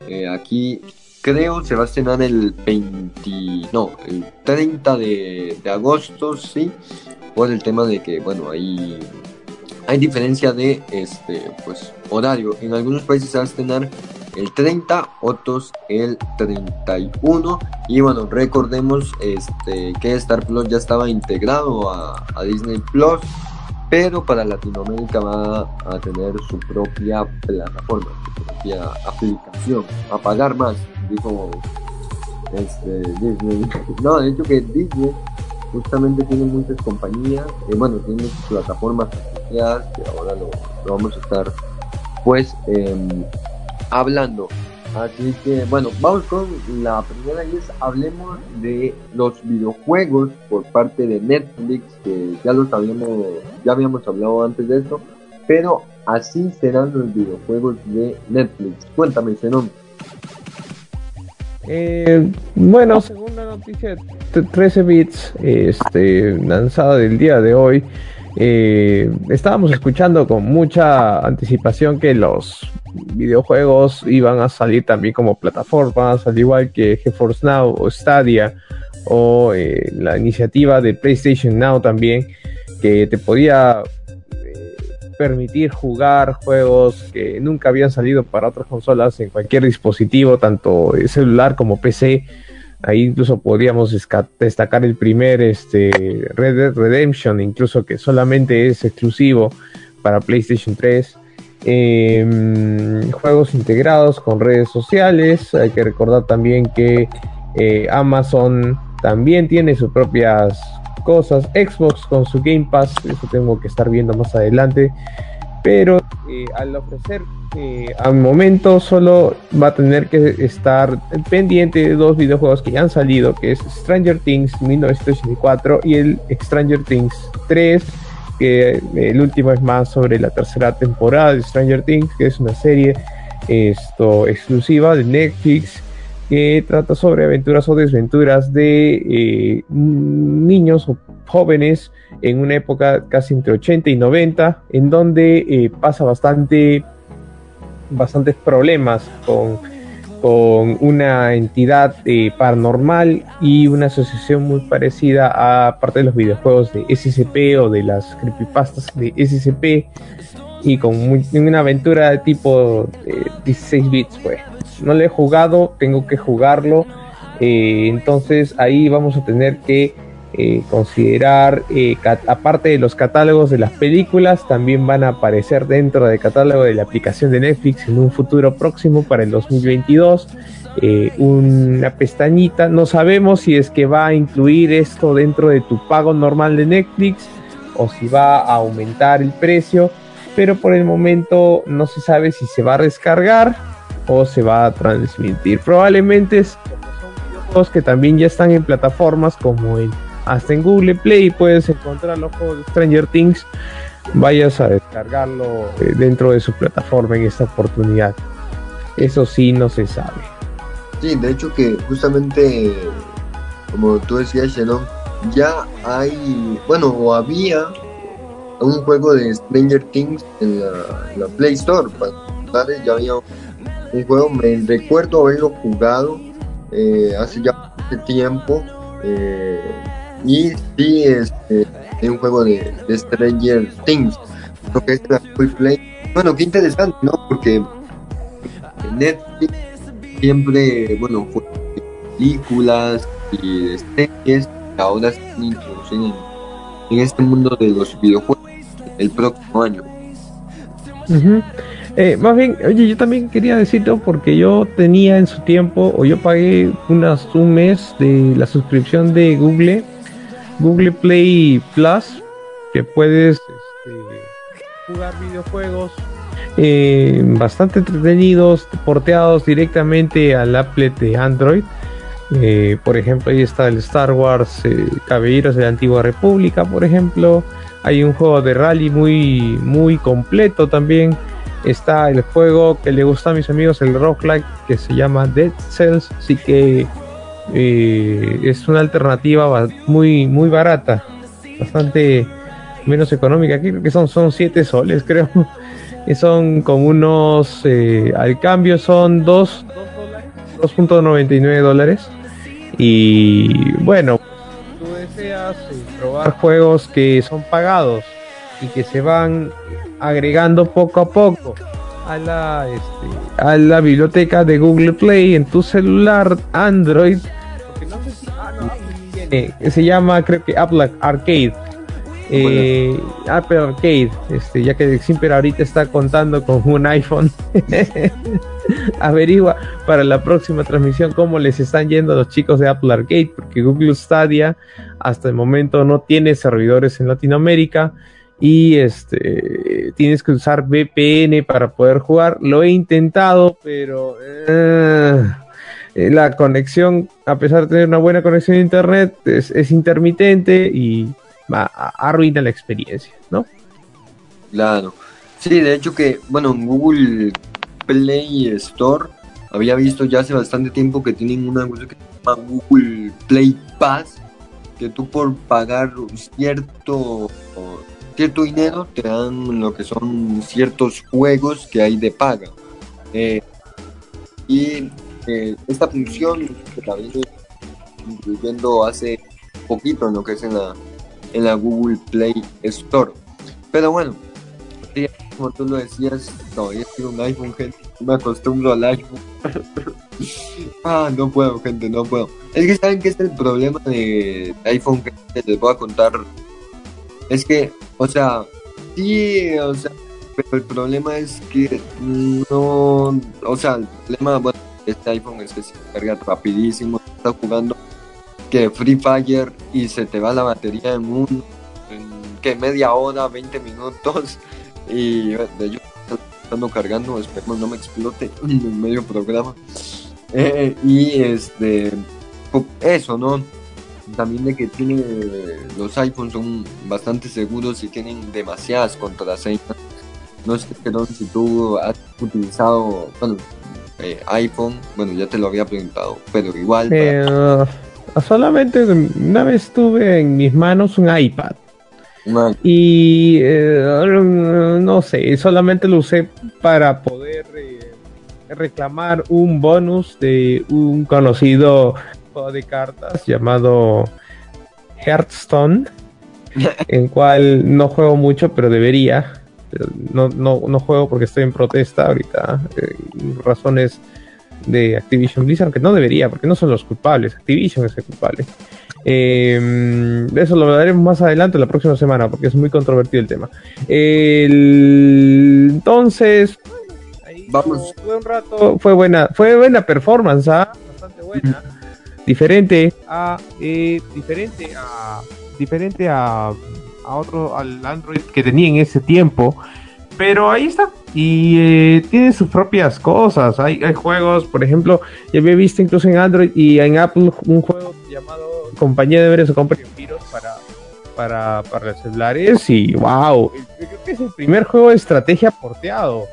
Eh, aquí creo se va a estrenar el 20, no, el 30 de, de agosto, sí, por el tema de que, bueno, ahí hay diferencia de este pues horario. En algunos países se va a estrenar el 30, otros el 31. Y bueno, recordemos este, que Star Plus ya estaba integrado a, a Disney Plus, pero para Latinoamérica va a tener su propia plataforma, su propia aplicación, a pagar más, dijo este, Disney. [LAUGHS] No, de hecho que Disney justamente tiene muchas compañías, eh, bueno, tiene muchas plataformas asociadas que ahora lo, vamos a estar pues em, hablando. Así que bueno, vamos con la primera y es hablemos de los videojuegos por parte de Netflix, que ya los habíamos, ya habíamos hablado antes de esto, pero así serán los videojuegos de Netflix. Cuéntame, Zenón. Eh, bueno, según la noticia de 13 bits este, lanzada del día de hoy, eh, estábamos escuchando con mucha anticipación que los videojuegos iban a salir también como plataformas, al igual que GeForce Now o Stadia o eh, la iniciativa de PlayStation Now también, que te podía eh, permitir jugar juegos que nunca habían salido para otras consolas en cualquier dispositivo, tanto celular como PC. Ahí incluso podríamos destacar el primer este, Red Dead Redemption, incluso que solamente es exclusivo para PlayStation 3. Em, juegos integrados con redes sociales. Hay que recordar también que eh, Amazon también tiene sus propias cosas. Xbox con su Game Pass, eso tengo que estar viendo más adelante. Pero eh, al ofrecer eh, al momento solo va a tener que estar pendiente de dos videojuegos que ya han salido, que es Stranger Things 1984 y el Stranger Things 3, que eh, el último es más sobre la tercera temporada de Stranger Things, que es una serie esto exclusiva de Netflix que trata sobre aventuras o desventuras de niños o jóvenes en una época casi entre 80 y 90, en donde eh, pasa bastante, bastantes problemas con, con una entidad eh, paranormal y una asociación muy parecida a parte de los videojuegos de SCP o de las creepypastas de SCP y con una aventura de tipo eh, 16 bits, pues. No lo he jugado, tengo que jugarlo. eh, entonces ahí vamos a tener que eh, considerar, eh, aparte de los catálogos de las películas, también van a aparecer dentro del catálogo de la aplicación de Netflix en un futuro próximo para el 2022. eh, una pestañita, no sabemos si es que va a incluir esto dentro de tu pago normal de Netflix o si va a aumentar el precio, pero por el momento no se sabe si se va a descargar o se va a transmitir. Probablemente es que también ya están en plataformas como en hasta en Google Play puedes encontrar los juegos Stranger Things. Vayas a descargarlo eh, dentro de su plataforma en esta oportunidad. Eso sí no se sabe. Sí, de hecho que justamente, como tú decías, Shannon, ya hay, bueno, o había un juego de Stranger Things en la, Play Store. Contarles, ya había un juego, me recuerdo haberlo jugado eh, hace ya tiempo. eh, y sí, este, es un juego de, Stranger Things. Lo que es la Play. Bueno, qué interesante, ¿no? Porque Netflix siempre, bueno, fue películas y series, que ahora se están introduciendo en, este mundo de los videojuegos el próximo año. Ujú. Eh, más bien, oye, yo también quería decirlo porque yo tenía en su tiempo, o yo pagué unas, un mes de la suscripción de Google, Google Play Plus, que puedes este, jugar videojuegos eh, bastante entretenidos, porteados directamente al applet de Android. Eh, por ejemplo, ahí está el Star Wars eh, Caballeros de la Antigua República, por ejemplo. Hay un juego de rally muy, muy completo también. Está el juego que le gusta a mis amigos, el roguelike, que se llama Dead Cells. Así que eh, es una alternativa muy, muy barata, bastante menos económica. Aquí creo que son, son 7 soles, [LAUGHS] creo. Y son como unos, eh, al cambio son 2, 2.99 dólares. Y bueno, tú deseas eh, probar juegos que son pagados y que se van agregando poco a poco a la, este, a la biblioteca de Google Play en tu celular Android. Viene, se llama creo que Apple Arcade. Eh, Apple Arcade, este, ya que Simper ahorita está contando con un iPhone. [LAUGHS] Averigua para la próxima transmisión cómo les están yendo a los chicos de Apple Arcade, porque Google Stadia hasta el momento no tiene servidores en Latinoamérica y este tienes que usar VPN para poder jugar. Lo he intentado, pero eh, la conexión, a pesar de tener una buena conexión a internet, es, es intermitente y va, arruina la experiencia, ¿no? Claro. Sí, de hecho que, bueno, en Google Play Store había visto ya hace bastante tiempo que tienen una cosa que se llama Google Play Pass, que tú por pagar cierto cierto dinero te dan lo que son ciertos juegos que hay de paga. Eh, y eh, esta función que también incluyendo hace poquito en lo que es en la en la Google Play Store. Pero bueno, como tú lo decías, todavía tengo un iPhone, gente. Me acostumbro al iPhone. [LAUGHS] ah, no puedo, gente, no puedo. Es que saben que este es el problema de iPhone que les voy a contar. Es que, o sea, sí, o sea, pero el problema es que no, o sea, el problema bueno, este iPhone es se carga rapidísimo, está jugando que Free Fire y se te va la batería en un que media hora, 20 minutos [LAUGHS] y de yo estando cargando, esperemos no me explote [LAUGHS] en medio programa. Eh, y este eso, ¿no? También de que tiene los iPhones son bastante seguros y tienen demasiadas contraseñas. No sé si tú has utilizado eh, iPhone, bueno ya te lo había preguntado, pero igual. Eh, solamente una vez tuve en mis manos un iPad. Y eh, no sé, solamente lo usé para poder eh, reclamar un bonus de un conocido juego de cartas llamado Hearthstone, [LAUGHS] en cual no juego mucho, pero debería. No, no, no juego porque estoy en protesta ahorita. Eh, razones de Activision Blizzard, que no debería, porque no son los culpables, Activision es el culpable. Eh, eso lo hablaremos más adelante la próxima semana, porque es muy controvertido el tema. entonces, vamos. Fue un rato, fue buena, fue buena performance, ¿ah? bastante buena. Diferente a, eh, diferente a, diferente a, a otro, al Android que tenía en ese tiempo. Pero ahí está. Y eh, tiene sus propias cosas. Hay, hay juegos, por ejemplo, ya había visto incluso en Android y en Apple un juego llamado Compañía de Veres o Company Virus para, para, para los celulares. Y wow, creo que es el primer juego de estrategia porteado.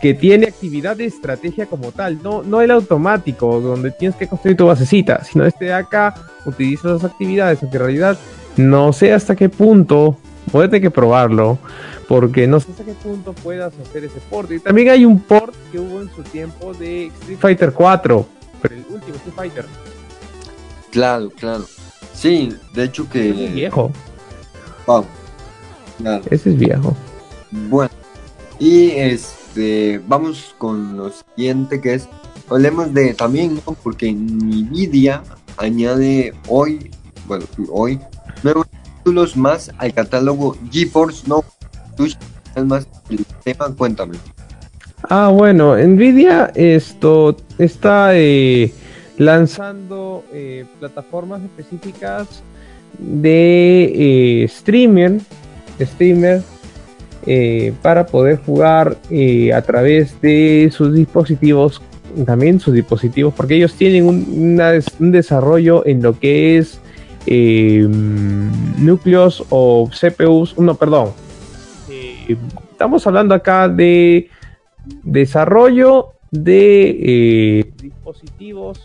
Que tiene actividad de estrategia como tal, no, no el automático, donde tienes que construir tu basecita, sino este de acá utiliza esas actividades, aunque en realidad no sé hasta qué punto, puede que probarlo, porque no sé hasta qué punto puedas hacer ese port. Y también hay un port que hubo en su tiempo de Street Fighter 4, pero el último Street Fighter. Claro, claro. Sí, de hecho que... Ese es viejo. Wow. Claro. Ese es viejo. Bueno, y este, vamos con lo siguiente que es, hablemos de también, ¿no? porque Nvidia añade hoy, bueno, hoy, nuevos títulos más al catálogo GeForce No más el tema, cuéntame. Ah, bueno, Nvidia esto está eh, lanzando eh, plataformas específicas de eh, streamer, streamer eh, para poder jugar eh, a través de sus dispositivos, también sus dispositivos, porque ellos tienen un desarrollo en lo que es eh, núcleos o CPUs, no, perdón. Eh, estamos hablando acá de desarrollo de eh, dispositivos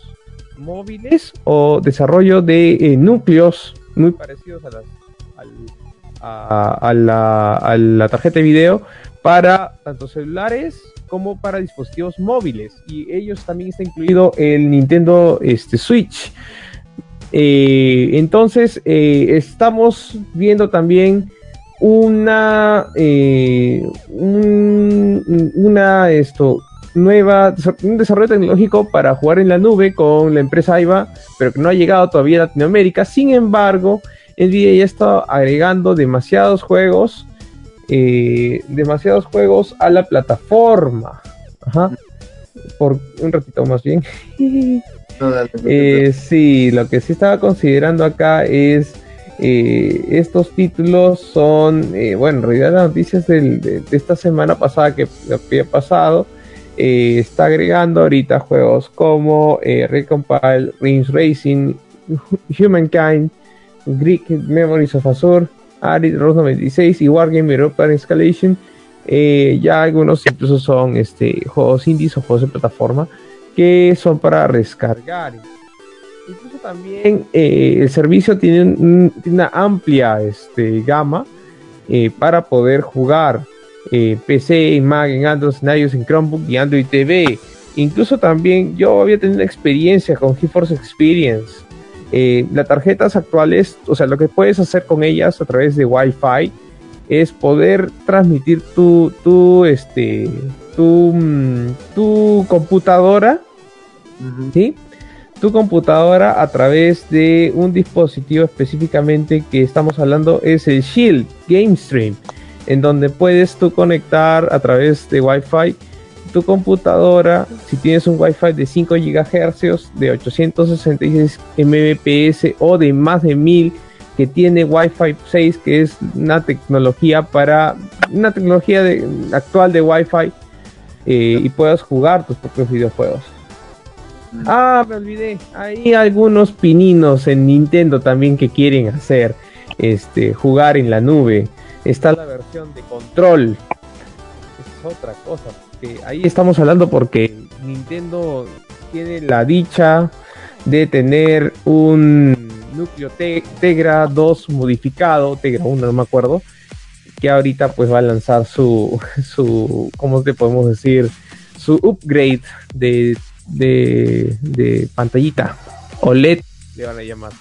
móviles o desarrollo de eh, núcleos muy parecidos a, las- al- a- a la, a la tarjeta de video para tanto celulares como para dispositivos móviles. Y ellos también está incluido el Nintendo este, Switch Eh, entonces eh, estamos viendo también una eh, un- una esto nueva un desarrollo tecnológico para jugar en la nube con la empresa AIBA pero que no ha llegado todavía a Latinoamérica. Sin embargo Nvidia ya está agregando demasiados juegos demasiados juegos a la plataforma. Ajá. por un ratito más bien [LAUGHS] No, dale, no eh, sí, lo que sí estaba considerando acá es eh, estos títulos son, eh, bueno, en realidad las noticias del- de, de esta semana pasada que había pasado, está agregando ahorita juegos como Recompile, Rings Racing, [LAUGHS] Humankind, Greek Memories of Azure, Arid Rose 96 y Wargame European Escalation. Ya algunos incluso son este, juegos indies o juegos de plataforma que son para descargar. Incluso también eh, el servicio tiene, un- tiene una amplia este, gama eh, para poder jugar eh, PC, en Mac, en Android, en iOS, en Chromebook y Android TV. Incluso también yo había tenido experiencia con GeForce Experience. Eh, las tarjetas actuales, o sea, lo que puedes hacer con ellas a través de Wi-Fi es poder transmitir tu, tu, este, tu, mm, tu computadora. ¿Sí? tu computadora a través de un dispositivo específicamente que estamos hablando es el Shield Game Stream, en donde puedes tú conectar a través de Wi-Fi tu computadora, si tienes un Wi-Fi de 5 GHz, de 866 Mbps o de más de 1000 que tiene Wi-Fi 6, que es una tecnología para una tecnología de- actual de Wi-Fi eh, y puedas jugar tus propios videojuegos. Ah, me olvidé. Hay algunos pininos en Nintendo también que quieren hacer este jugar en la nube. Está la versión de control. Es otra cosa. Ahí estamos hablando porque Nintendo tiene la dicha de tener un núcleo Te- Tegra 2 modificado, Tegra 1 no me acuerdo, que ahorita pues va a lanzar su, [LAUGHS] su ¿cómo te podemos decir? Su upgrade de, de, de pantallita OLED, le van a llamar.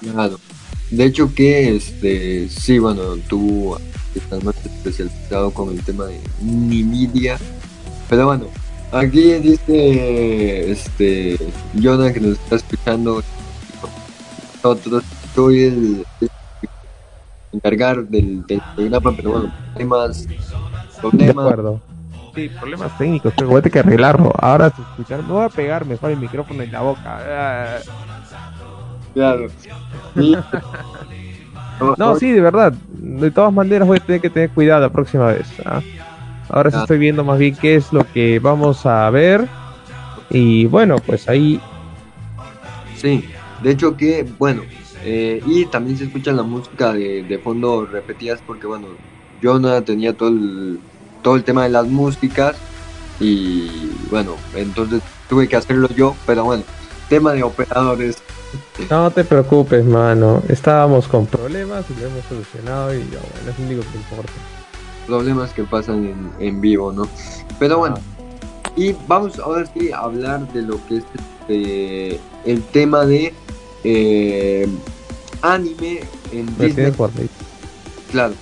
Claro. De hecho que este sí, bueno, tú estás más especializado con el tema de Nvidia. Pero bueno, aquí dice este Jonah que nos está escuchando. Nosotros soy el, el encargar del, del programa, pero bueno, problemas, De problemas. acuerdo. Sí, problemas técnicos, pero voy a tener que arreglarlo. Ahora, si escuchar, me voy a pegar mejor el micrófono en la boca. Claro. [LAUGHS] No, sí, de verdad. De todas maneras voy a tener que tener cuidado la próxima vez. ¿ah? Ahora sí Ah. estoy viendo más bien qué es lo que vamos a ver. Y bueno, pues ahí Sí, de hecho que, bueno, eh, y también se escucha la música de, de fondo repetidas porque, bueno, Jonah tenía todo el, todo el tema de las músicas y, bueno, entonces tuve que hacerlo yo, pero bueno, tema de operadores, [LAUGHS] no te preocupes, mano. Estábamos con problemas y lo hemos solucionado y ya, bueno, es lo único que importa. problemas que pasan en, en vivo, ¿no? Pero bueno, y vamos ahora sí a hablar de lo que es este, el tema de eh, anime en Disney. Claro.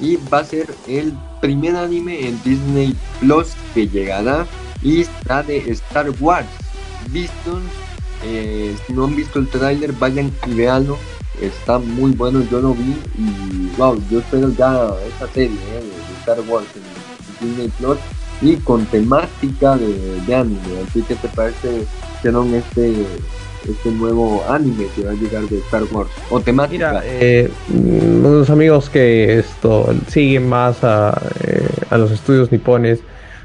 Y va a ser el primer anime en Disney Plus que llegará y será de Star Wars. Vistos, eh, si no han visto el tráiler, vayan y véanlo. está muy bueno, yo lo vi y wow, yo espero ya esa serie eh, de Star Wars en Disney Plus y con temática de, de anime. Así que te parece que este este nuevo anime que va a llegar de Star Wars o temática. Mira, eh, unos amigos que esto siguen más a, eh, a los estudios nipones,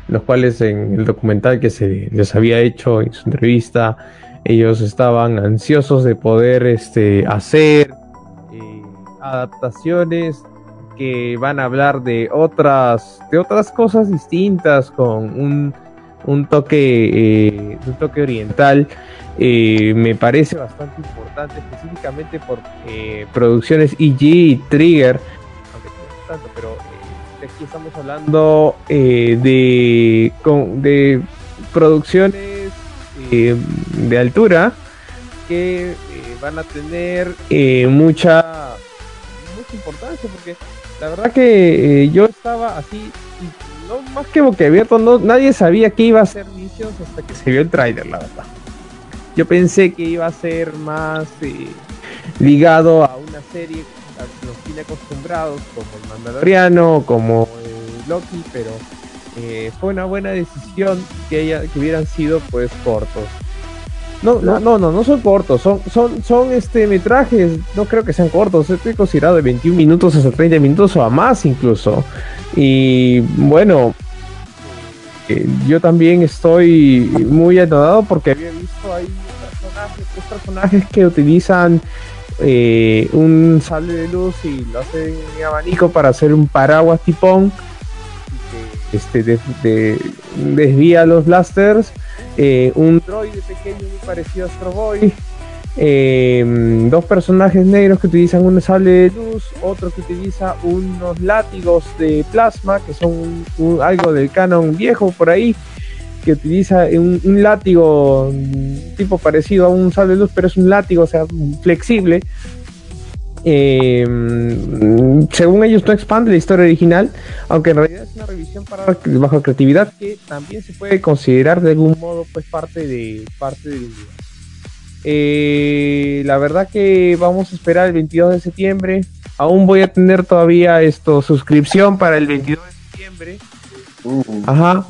los cuales en el documental que se les había hecho en su entrevista, ellos estaban ansiosos de poder este, hacer eh, adaptaciones que van a hablar de otras, de otras cosas distintas con un, un toque, eh, un toque oriental. Eh, me parece bastante importante, específicamente por eh, producciones EG y Trigger, aunque no tanto, pero eh, aquí estamos hablando eh, de, con, de producciones de altura que van a tener mucha, mucha importancia, porque la verdad que yo estaba así, no más que boquiabierto, no, nadie sabía que iba a ser Visions hasta que se vio el tráiler, la verdad. Yo pensé que iba a ser más eh, ligado a una serie a que nos tiene acostumbrados, como el Mandaloriano, como eh, Loki, pero eh, fue una buena decisión que, ella, que hubieran sido pues cortos. No, no, no, no, no son cortos, son, son, son este metrajes, no creo que sean cortos, estoy considerado de 21 minutos hasta 30 minutos o a más incluso. Y bueno, eh, yo también estoy muy anodado porque había visto ahí personajes, personajes que utilizan eh, un sable de luz y lo hacen en abanico para hacer un paraguas tipón este, de- de- desvía los blasters. eh, un droide pequeño muy parecido a Astro Boy. Eh, dos personajes negros que utilizan un sable de luz, otro que utiliza unos látigos de plasma, que son algo del canon viejo por ahí, que utiliza un, látigo mm, tipo parecido a un sable de luz, pero es un látigo, o sea, flexible. Eh, según ellos no expande la historia original, aunque en realidad es una revisión para bajo creatividad que también se puede considerar de algún modo pues parte de parte del universo. Eh, la verdad que vamos a esperar el 22 de septiembre. Aún voy a tener todavía esto suscripción para el 22 de septiembre. Uh, Ajá.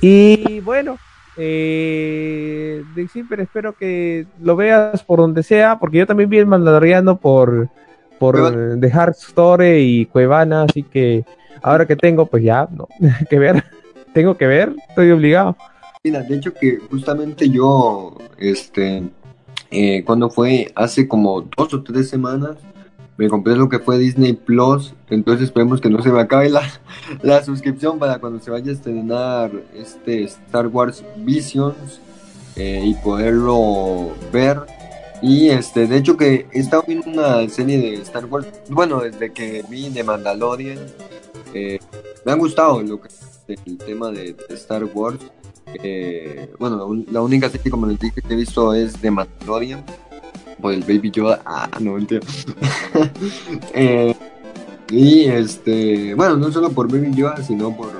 Y bueno, eh, espero que lo veas por donde sea, porque yo también vi el Mandaloriano por por Cuevana. The Hard Story y Cuevana, así que ahora que tengo, pues ya, no, [LAUGHS] que ver, tengo que ver, estoy obligado. Mira, de hecho que justamente yo, este, eh, cuando fue hace como dos o tres semanas, me compré lo que fue Disney Plus, entonces esperemos que no se me acabe la, [LAUGHS] la suscripción para cuando se vaya a estrenar este Star Wars Visions eh, y poderlo ver. Y este, de hecho que he estado viendo una serie de Star Wars, bueno, desde que vi de Mandalorian, eh, me ha gustado lo que el tema de Star Wars. Eh, bueno, la, única serie como les dije que he visto es de Mandalorian por el Baby Yoda. Ah, no mentira. [LAUGHS] Eh, y este, bueno, no solo por Baby Yoda, sino por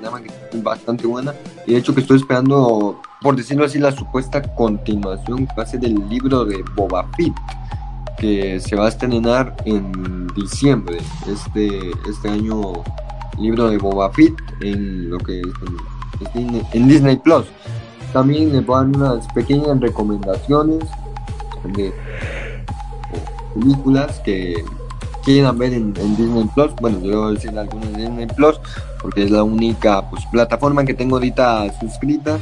la que es bastante buena. Y de hecho que estoy esperando, por decirlo así, la supuesta continuación ser del libro de Boba Fett, que se va a estrenar en diciembre, este, este año, libro de Boba Fett en lo que En Disney Plus. También les dar unas pequeñas recomendaciones de películas que quieran ver en, Disney Plus. Bueno, yo voy a decir algunas de Disney Plus porque es la única pues, plataforma que tengo ahorita suscrita.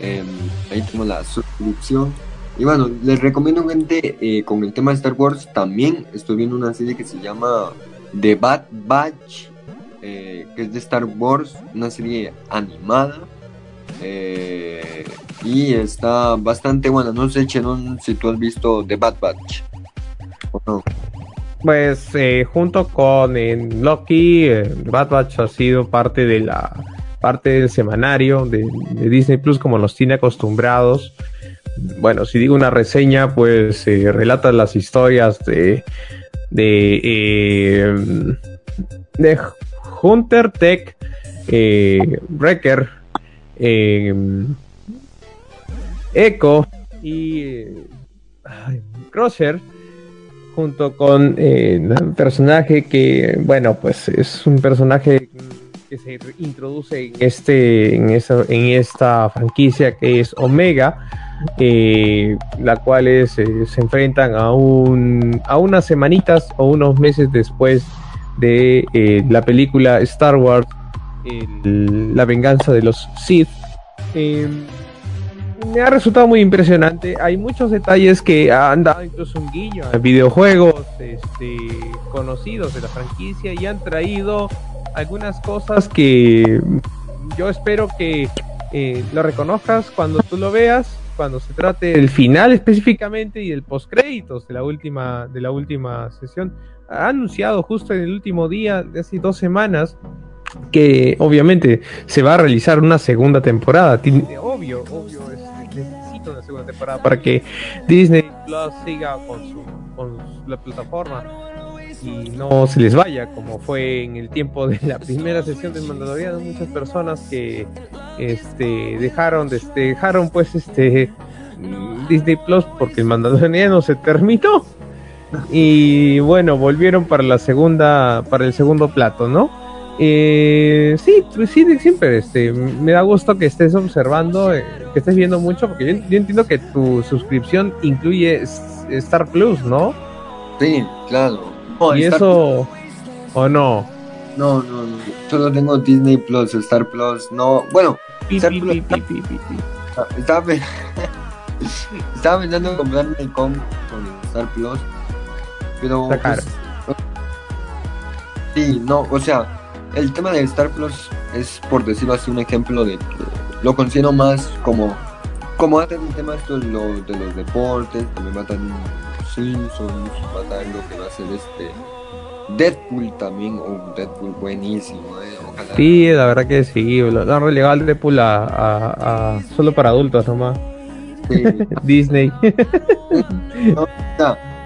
Eh, ahí tengo la suscripción. Y bueno, les recomiendo gente eh, con el tema de Star Wars también. Estoy viendo una serie que se llama The Bad Batch, eh, que es de Star Wars, una serie animada. Eh, y está bastante buena. No sé, Chenon, si tú has visto The Bad Batch. ¿O no? Pues eh, junto con Loki, Bad Batch ha sido parte de la parte del semanario de, de Disney Plus como nos tiene acostumbrados. Bueno, si digo una reseña, pues eh, relata las historias de de, eh, de Hunter Tech, eh, Wrecker, eh, Echo y ay, Crusher junto con eh, un personaje que, bueno, pues es un personaje que se introduce en este en esa, en esta franquicia que es Omega eh, la cual es, eh, se enfrentan a un a unas semanitas o unos meses después de eh, la película Star Wars la venganza de los Sith Eh, me ha resultado muy impresionante. Hay muchos detalles que han dado incluso un guiño a videojuegos este, conocidos de la franquicia y han traído algunas cosas que yo espero que eh, lo reconozcas cuando tú lo veas, cuando se trate del final específicamente y del post créditos de la última de la última sesión. Ha anunciado justo en el último día de hace dos semanas que obviamente se va a realizar una segunda temporada. Obvio, obvio, es- necesito una segunda temporada para que Disney Plus siga con, su, con la plataforma y no se les vaya, como fue en el tiempo de la primera sesión del Mandaloriano, muchas personas que este dejaron, de- dejaron pues este Disney Plus porque el Mandaloriano se terminó. Y bueno, volvieron para la segunda, para el segundo plato, ¿no? Eh, sí, pues sí, siempre este, me da gusto que estés observando, eh, que estés viendo mucho, porque yo, yo entiendo que tu suscripción incluye Star Plus, ¿no? Sí, claro. No, y Star eso, ¿o no? No, no, no. Solo tengo Disney Plus, Star Plus. No, bueno, Pi, Star pi, Plus- pi, estaba, [LAUGHS] estaba pensando en comprarme el com con Star Plus. Pero. Pues, sí, no, o sea, el tema de Star Plus es, por decirlo así, un ejemplo de que lo considero más como. Como tener el tema esto de, lo- de los deportes, también va a Simpsons, va a tener lo que va a ser este. Deadpool también, un Deadpool buenísimo, eh, ojalá. Sí, la verdad que sí, lo, han relegado al Deadpool a, a- a- solo para adultos nomás. Sí. [LAUGHS] Disney. [LAUGHS]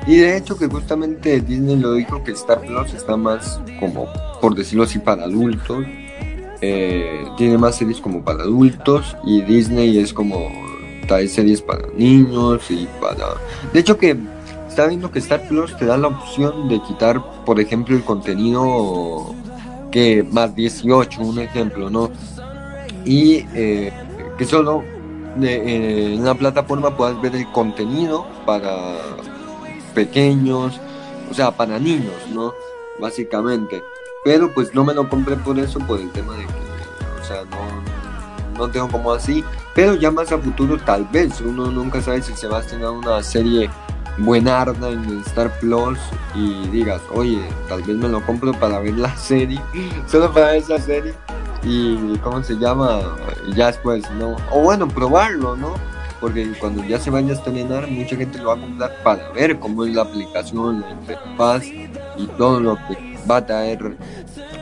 Y de hecho que justamente Disney lo dijo que Star Plus está más como, por decirlo así, para adultos. Eh, tiene más series como para adultos y Disney es como trae series para niños y para... De hecho que está viendo que Star Plus te da la opción de quitar, por ejemplo, el contenido que más 18, un ejemplo, ¿no? Y eh, que solo de- eh, en la plataforma puedas ver el contenido para pequeños, o sea, para niños, ¿no? Básicamente. Pero pues no me lo compré por eso, por el tema de que, o sea, no, no tengo como así. Pero ya más a futuro, tal vez, uno nunca sabe si se va a estrenar una serie buenarda en Star Plus y digas, oye, tal vez me lo compro para ver la [LAUGHS] serie, solo para ver esa serie y cómo se llama ya después no o bueno probarlo no porque cuando ya se vaya a estrenar mucha gente lo va a comprar para ver cómo es la aplicación la interfaz y todo lo que va a traer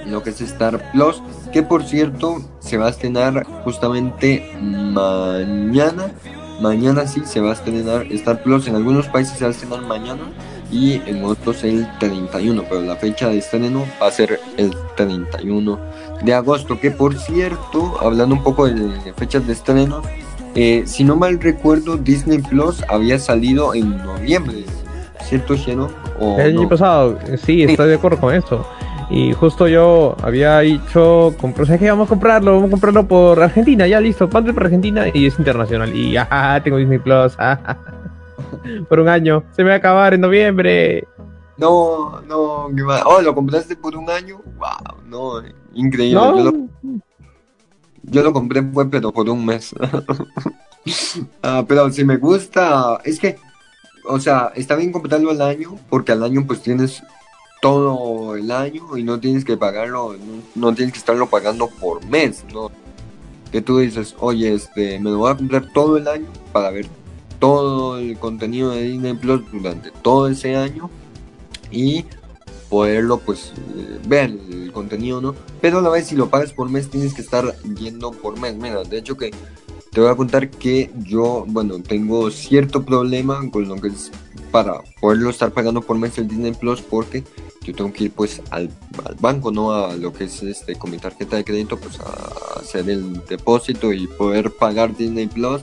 lo que es Star Plus que por cierto se va a estrenar justamente mañana mañana sí se va a estrenar Star Plus en algunos países se va a estrenar mañana y en otros el 31 pero la fecha de estreno va a ser el 31 de agosto, que por cierto, hablando un poco de fechas de estreno, eh, si no mal recuerdo, Disney Plus había salido en noviembre, ¿cierto, Sheno? ¿O El año no? pasado, eh, sí, estoy de acuerdo con eso. Y justo yo había dicho, compré, ¿sabes qué? Vamos a comprarlo, vamos a comprarlo por Argentina, ya listo, padre por Argentina y es internacional. Y [LAUGHS] ya, tengo Disney Plus, [LAUGHS] por un año, se me va a acabar en noviembre. No, no, qué mal. Oh, ¿lo compraste por un año? Wow, no, increíble. ¿No? Yo, lo, yo lo compré, fue, pero por un mes. [LAUGHS] Ah, pero si me gusta, es que, o sea, está bien comprarlo al año, porque al año pues tienes todo el año y no tienes que pagarlo, no, tienes que estarlo pagando por mes, ¿no? Que tú dices, oye, este, me lo voy a comprar todo el año para ver todo el contenido de Disney Plus durante todo ese año y poderlo pues eh, ver el contenido, ¿no? Pero a la vez si lo pagas por mes tienes que estar yendo por mes. Mira, de hecho que te voy a contar que yo, bueno, tengo cierto problema con lo que es para poderlo estar pagando por mes el Disney Plus porque yo tengo que ir pues al, al banco, ¿no? A lo que es este con mi tarjeta de crédito pues a hacer el depósito y poder pagar Disney Plus.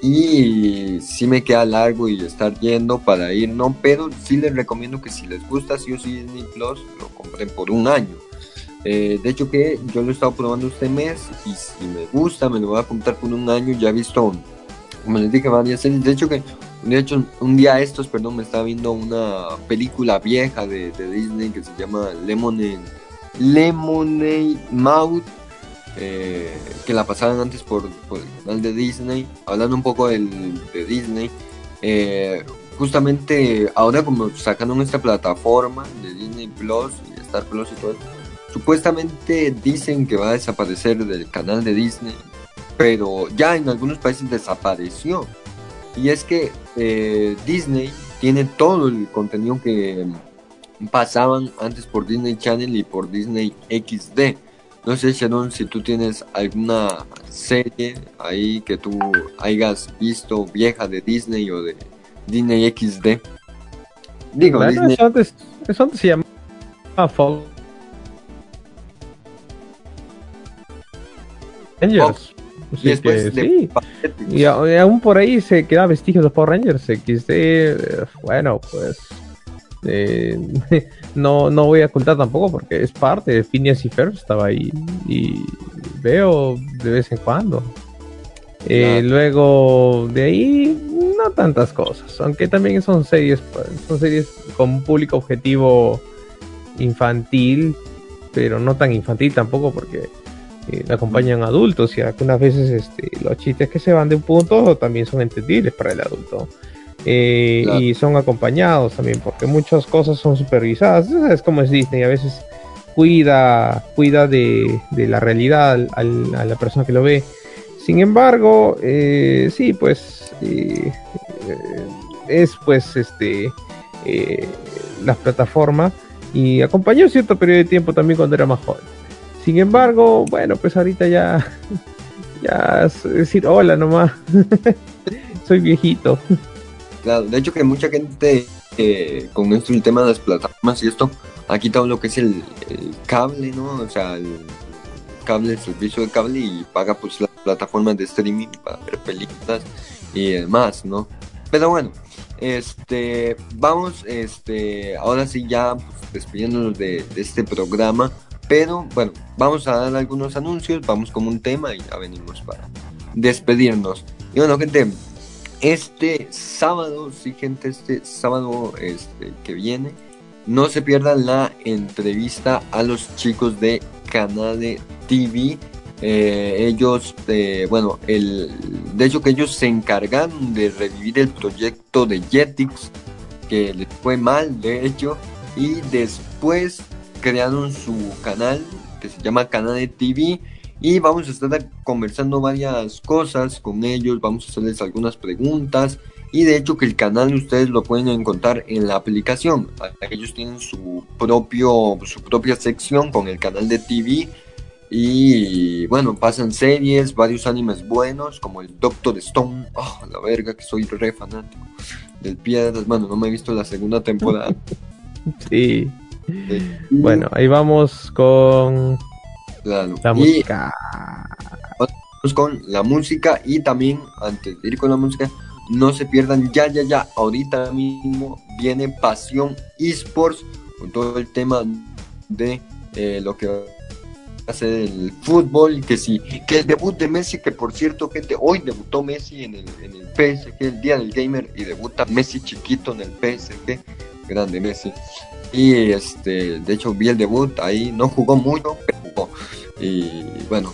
y sí me queda largo y estar yendo para ir, no, pero sí les recomiendo que si les gusta sí o sí Disney Plus, lo compren por un año. Eh, de hecho que yo lo he estado probando este mes y si me gusta me lo voy a comprar por un año, ya he visto, como les dije, varias series, de hecho que de hecho, un día estos, perdón, me estaba viendo una película vieja de, Disney que se llama Lemonade, Lemonade Mouth eh, que la pasaban antes por, el canal de Disney, hablando un poco del, de Disney. Eh, justamente ahora como sacaron esta plataforma de Disney Plus y Star Plus y todo, supuestamente dicen que va a desaparecer del canal de Disney, pero ya en algunos países desapareció. Y es que eh, Disney tiene todo el contenido que pasaban antes por Disney Channel y por Disney XD. No sé, Sharon, si tú tienes alguna serie ahí que tú hayas visto vieja de Disney o de Disney XD. Digo, Disney... Eso, antes, eso antes se llamaba Fox. Rangers. y después sí. Y, aún por ahí se queda vestigios de Power Rangers XD. Bueno, pues eh, [LAUGHS] no, no voy a ocultar tampoco porque es parte de Phineas y Ferb, estaba ahí y veo de vez en cuando. Eh, luego de ahí, no tantas cosas, aunque también son series, son series con un público objetivo infantil, pero no tan infantil tampoco porque eh, acompañan adultos y algunas veces este, los chistes que se van de un punto también son entendibles para el adulto. Eh, y son acompañados también, porque muchas cosas son supervisadas. Es como es Disney, a veces cuida, cuida de, la realidad a la persona que lo ve. Sin embargo, eh, sí, pues eh, es pues este la plataforma y acompañó cierto periodo de tiempo también cuando era más joven. Sin embargo, bueno, pues ahorita ya, [LAUGHS] ya decir hola nomás, [LAUGHS] soy viejito. Claro, de hecho que mucha gente eh, con esto el tema de las plataformas y esto ha quitado lo que es el, cable, ¿no? O sea, el cable, el servicio de cable y paga pues las plataformas de streaming para ver películas y demás, ¿no? Pero bueno, este, vamos, este, ahora sí ya pues, despidiéndonos de, de, este programa, pero bueno, vamos a dar algunos anuncios, vamos con un tema y ya venimos para despedirnos. Y bueno, gente, este sábado, sí gente, este sábado este, que viene, no se pierdan la entrevista a los chicos de Canade TV. Eh, ellos, eh, bueno, el, de hecho que ellos se encargaron de revivir el proyecto de Jetix, que les fue mal, de hecho, y después crearon su canal que se llama Canade TV y vamos a estar conversando varias cosas con ellos, vamos a hacerles algunas preguntas y de hecho que el canal ustedes lo pueden encontrar en la aplicación. Ellos tienen su propio su propia sección con el canal de TV y bueno, pasan series, varios animes buenos como el Doctor Stone, oh, la verga que soy re fanático del Piedras, bueno, no me he visto la segunda temporada. sí. Bueno, ahí vamos con la música. Vamos con la música y también, antes de ir con la música, no se pierdan ya, ya, ya, ahorita mismo viene Pasión Esports con todo el tema de eh, lo que va a ser el fútbol, que sí, que el debut de Messi, que por cierto, gente, hoy debutó Messi en el, en el PSG, el Día del Gamer, y debuta Messi chiquito en el PSG, grande Messi. Y este, de hecho vi el debut ahí, no jugó mucho, pero jugó. Y bueno,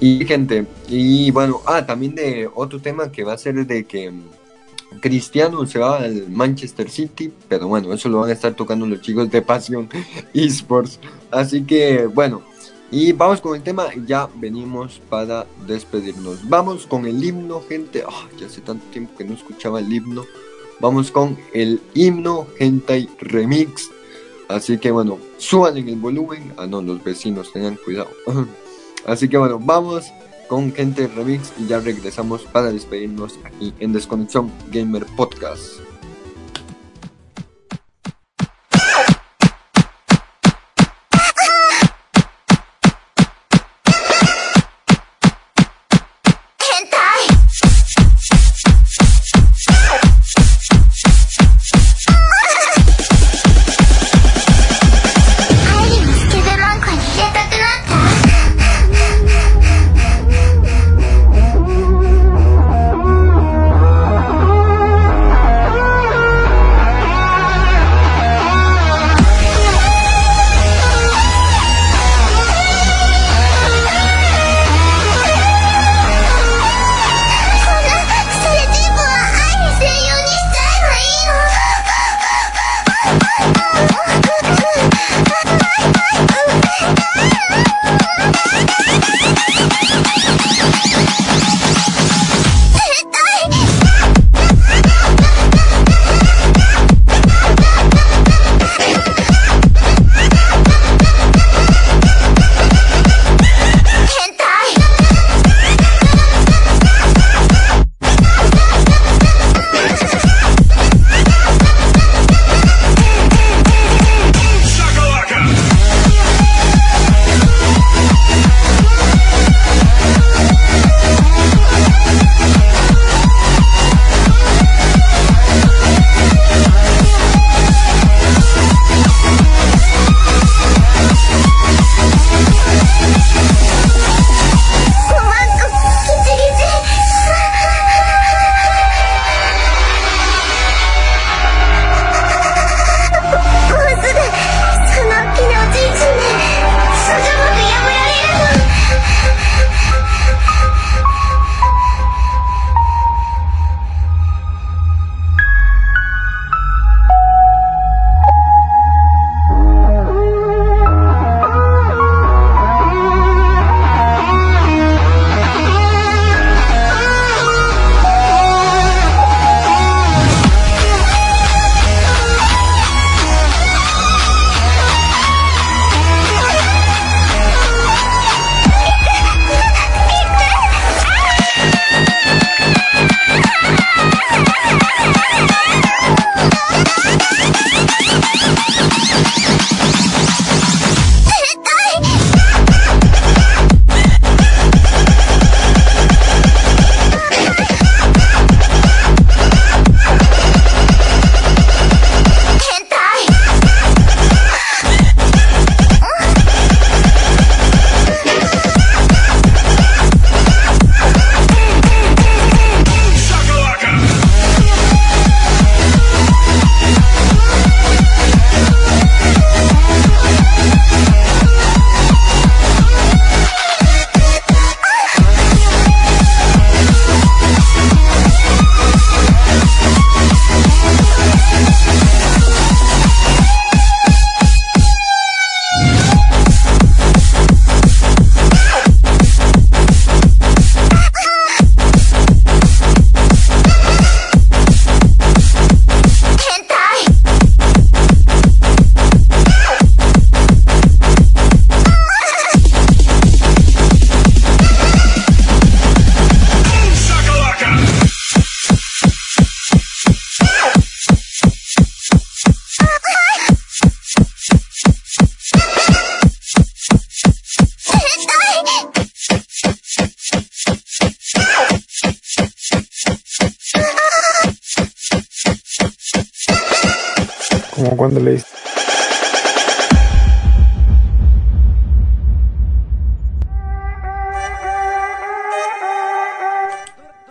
y gente, y bueno, ah, también de otro tema que va a ser de que mm, Cristiano se va al Manchester City, pero bueno, eso lo van a estar tocando los chicos de Pasión [LAUGHS] Esports. Así que bueno, y vamos con el tema, ya venimos para despedirnos. Vamos con el himno, gente. Ah, ya hace tanto tiempo que no escuchaba el himno. Vamos con el himno Hentai Remix Así que bueno, suban en el volumen. Ah, no, los vecinos tengan cuidado. [LAUGHS] Así que bueno, vamos con gente remix y ya regresamos para despedirnos aquí en Desconexión Gamer Podcast.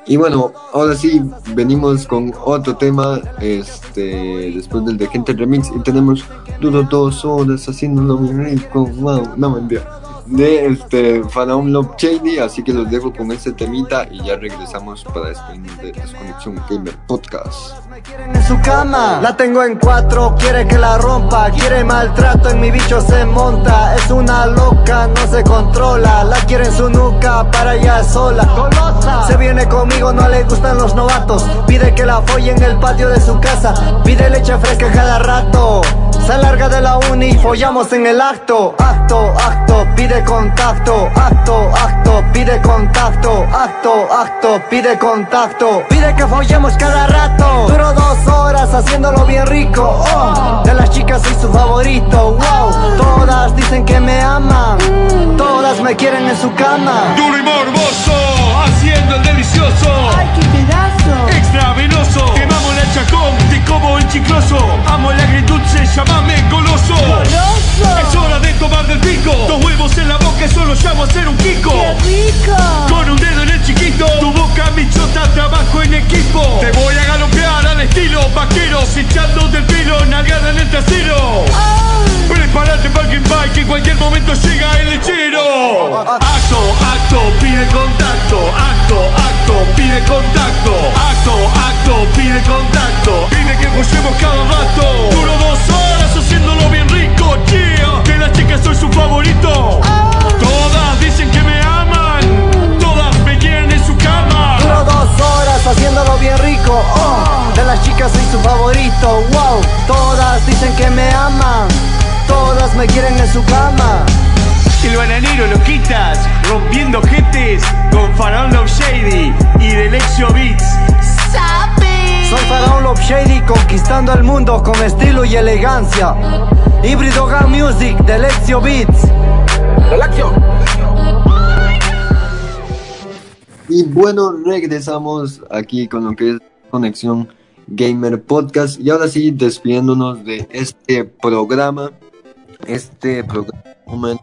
Y bueno, ahora sí, venimos con otro tema, este, después del de Gente Remix, y tenemos duro dos horas haciéndolo muy rico, wow, no mentira, de este Faraón Love Shady, así que los dejo con este temita y ya regresamos para despedirnos de Desconexión Gamer Podcast. Quieren en su cama. La tengo en cuatro, quiere que la rompa. Quiere maltrato, en mi bicho se monta. Es una loca, no se controla. La quiere en su nuca, para allá sola. Se viene conmigo, no le gustan los novatos. Pide que la folle en el patio de su casa. Pide leche fresca cada rato. Se larga de la uni, follamos en el acto. Acto, acto, pide contacto. Acto, acto, pide contacto. Acto, acto, pide contacto. Pide que follemos cada rato. Haciéndolo bien rico. Oh, de las chicas soy su favorito. Wow, todas dicen que me aman. Todas me quieren en su cama. Duro y morboso, haciendo el delicioso. ¡Ay, qué pedazo! Extra venoso, quemamos la chacón, te como el chicloso. Amo el agridulce, llámame goloso. ¡Goloso! Es hora de tomar del pico. Dos huevos en la boca, solo llamo a ser un kiko. ¡Qué rico! Con un dedo en el chiquito, tu boca mi chota, trabajo en equipo. Te voy a estilo vaqueros, echando del pelo, nalgada en el trasero. Prepárate para que bike, que en cualquier momento llega el lechero. Acto, acto, pide contacto. Acto, acto, pide contacto. Acto, acto, pide contacto. Pide que follemos cada rato. Duro dos horas haciéndolo bien rico, yeah. Que las chicas soy su favorito. Todas dicen que me aman. Haciéndolo bien rico. Oh, de las chicas soy su favorito. Wow, todas dicen que me aman. Todas me quieren en su cama. El bananero lo quitas, rompiendo jetes con Faraón Love Shady y Delexio Beats. Soy Faraón Love Shady conquistando el mundo con estilo y elegancia. Híbrido Gang Music de Lexio Beats. Y bueno, regresamos aquí con lo que es Conexión Gamer Podcast. Y ahora sí, despidiéndonos de este programa. Este programa número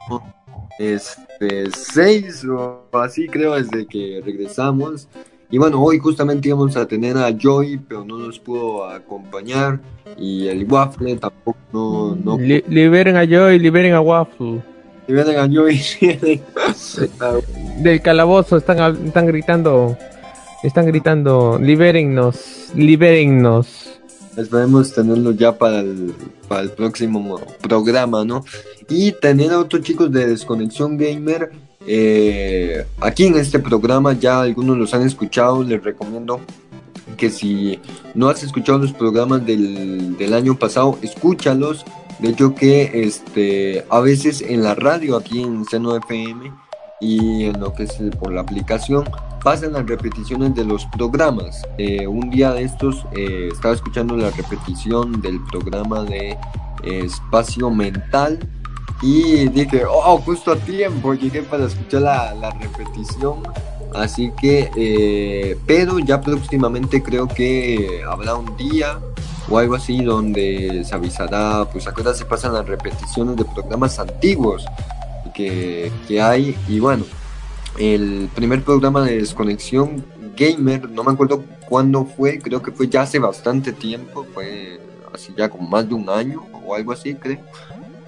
este, 6 o así creo desde que regresamos. Y bueno, hoy justamente íbamos a tener a Joy, pero no nos pudo acompañar. Y el Waffle tampoco no... no Li- liberen a Joy, liberen a Waffle. [LAUGHS] Del calabozo están, están gritando, están gritando, libérennos, libérennos. Esperemos tenerlo ya para el, para el próximo programa, ¿no? Y tener a otros chicos de Desconexión Gamer eh, aquí en este programa. Ya algunos los han escuchado. Les recomiendo que si no has escuchado los programas del, del año pasado, escúchalos. De hecho que este, a veces en la radio aquí en Seno FM y en lo que es por la aplicación pasan las repeticiones de los programas. Eh, un día de estos eh, estaba escuchando la repetición del programa de Espacio Mental y dije, oh, justo a tiempo, llegué para escuchar la, la repetición. Así que, eh, pero ya próximamente creo que habrá un día o algo así donde se avisará, pues a qué hora se pasan las repeticiones de programas antiguos que, que hay. Y bueno, el primer programa de desconexión gamer, no me acuerdo cuándo fue, creo que fue ya hace bastante tiempo, fue así ya como más de un año o algo así, creo.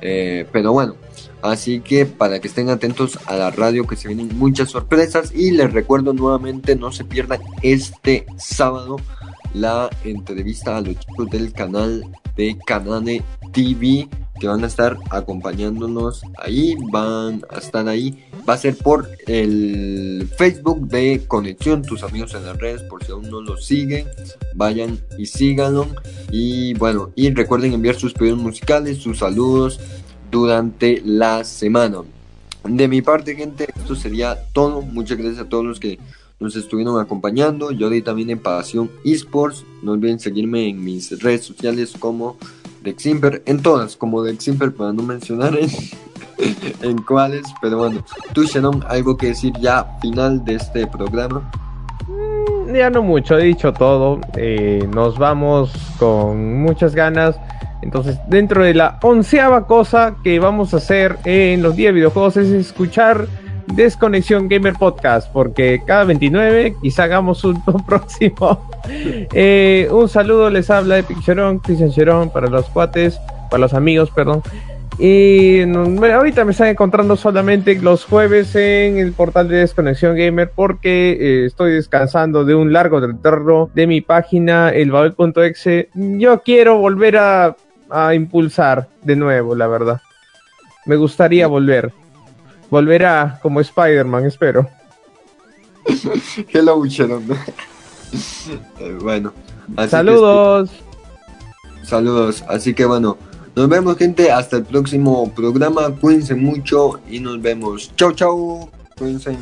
Eh, pero bueno, así que para que estén atentos a la radio que se vienen muchas sorpresas y les recuerdo nuevamente no se pierdan este sábado la entrevista a los chicos del canal de Canane TV que van a estar acompañándonos ahí, van a estar ahí. Va a ser por el Facebook de Conexión, tus amigos en las redes, por si aún no los siguen, vayan y síganlo. Y bueno, y recuerden enviar sus pedidos musicales, sus saludos durante la semana. De mi parte, gente, esto sería todo. Muchas gracias a todos los que nos estuvieron acompañando. Yo ahorita también en Pasión Esports. No olviden seguirme en mis redes sociales como Deximper, en todas como Deximper para no mencionar en, [LAUGHS] en cuáles, pero bueno, tú Sharon, algo que decir ya final de este programa. Ya no mucho, he dicho todo. eh, nos vamos con muchas ganas. Entonces, dentro de la onceava cosa que vamos a hacer en los días de videojuegos es escuchar Desconexión Gamer Podcast, porque cada 29 quizá hagamos [LAUGHS] un próximo. Eh, un saludo, les habla Epic Cherón, Cristian Cherón, para los cuates, para los amigos, perdón. Y bueno, ahorita me están encontrando solamente los jueves en el portal de Desconexión Gamer porque eh, estoy descansando de un largo retorno de mi página, elbabel.exe. Yo quiero volver a, a impulsar de nuevo, la verdad. Me gustaría volver. Volverá como Spider-Man, espero. [LAUGHS] Hello, Sharon. [LAUGHS] Eh, bueno. así Saludos. saludos. Así que bueno, nos vemos, gente. Hasta el próximo programa. Cuídense mucho y nos vemos. Chau, chau. Cuídense.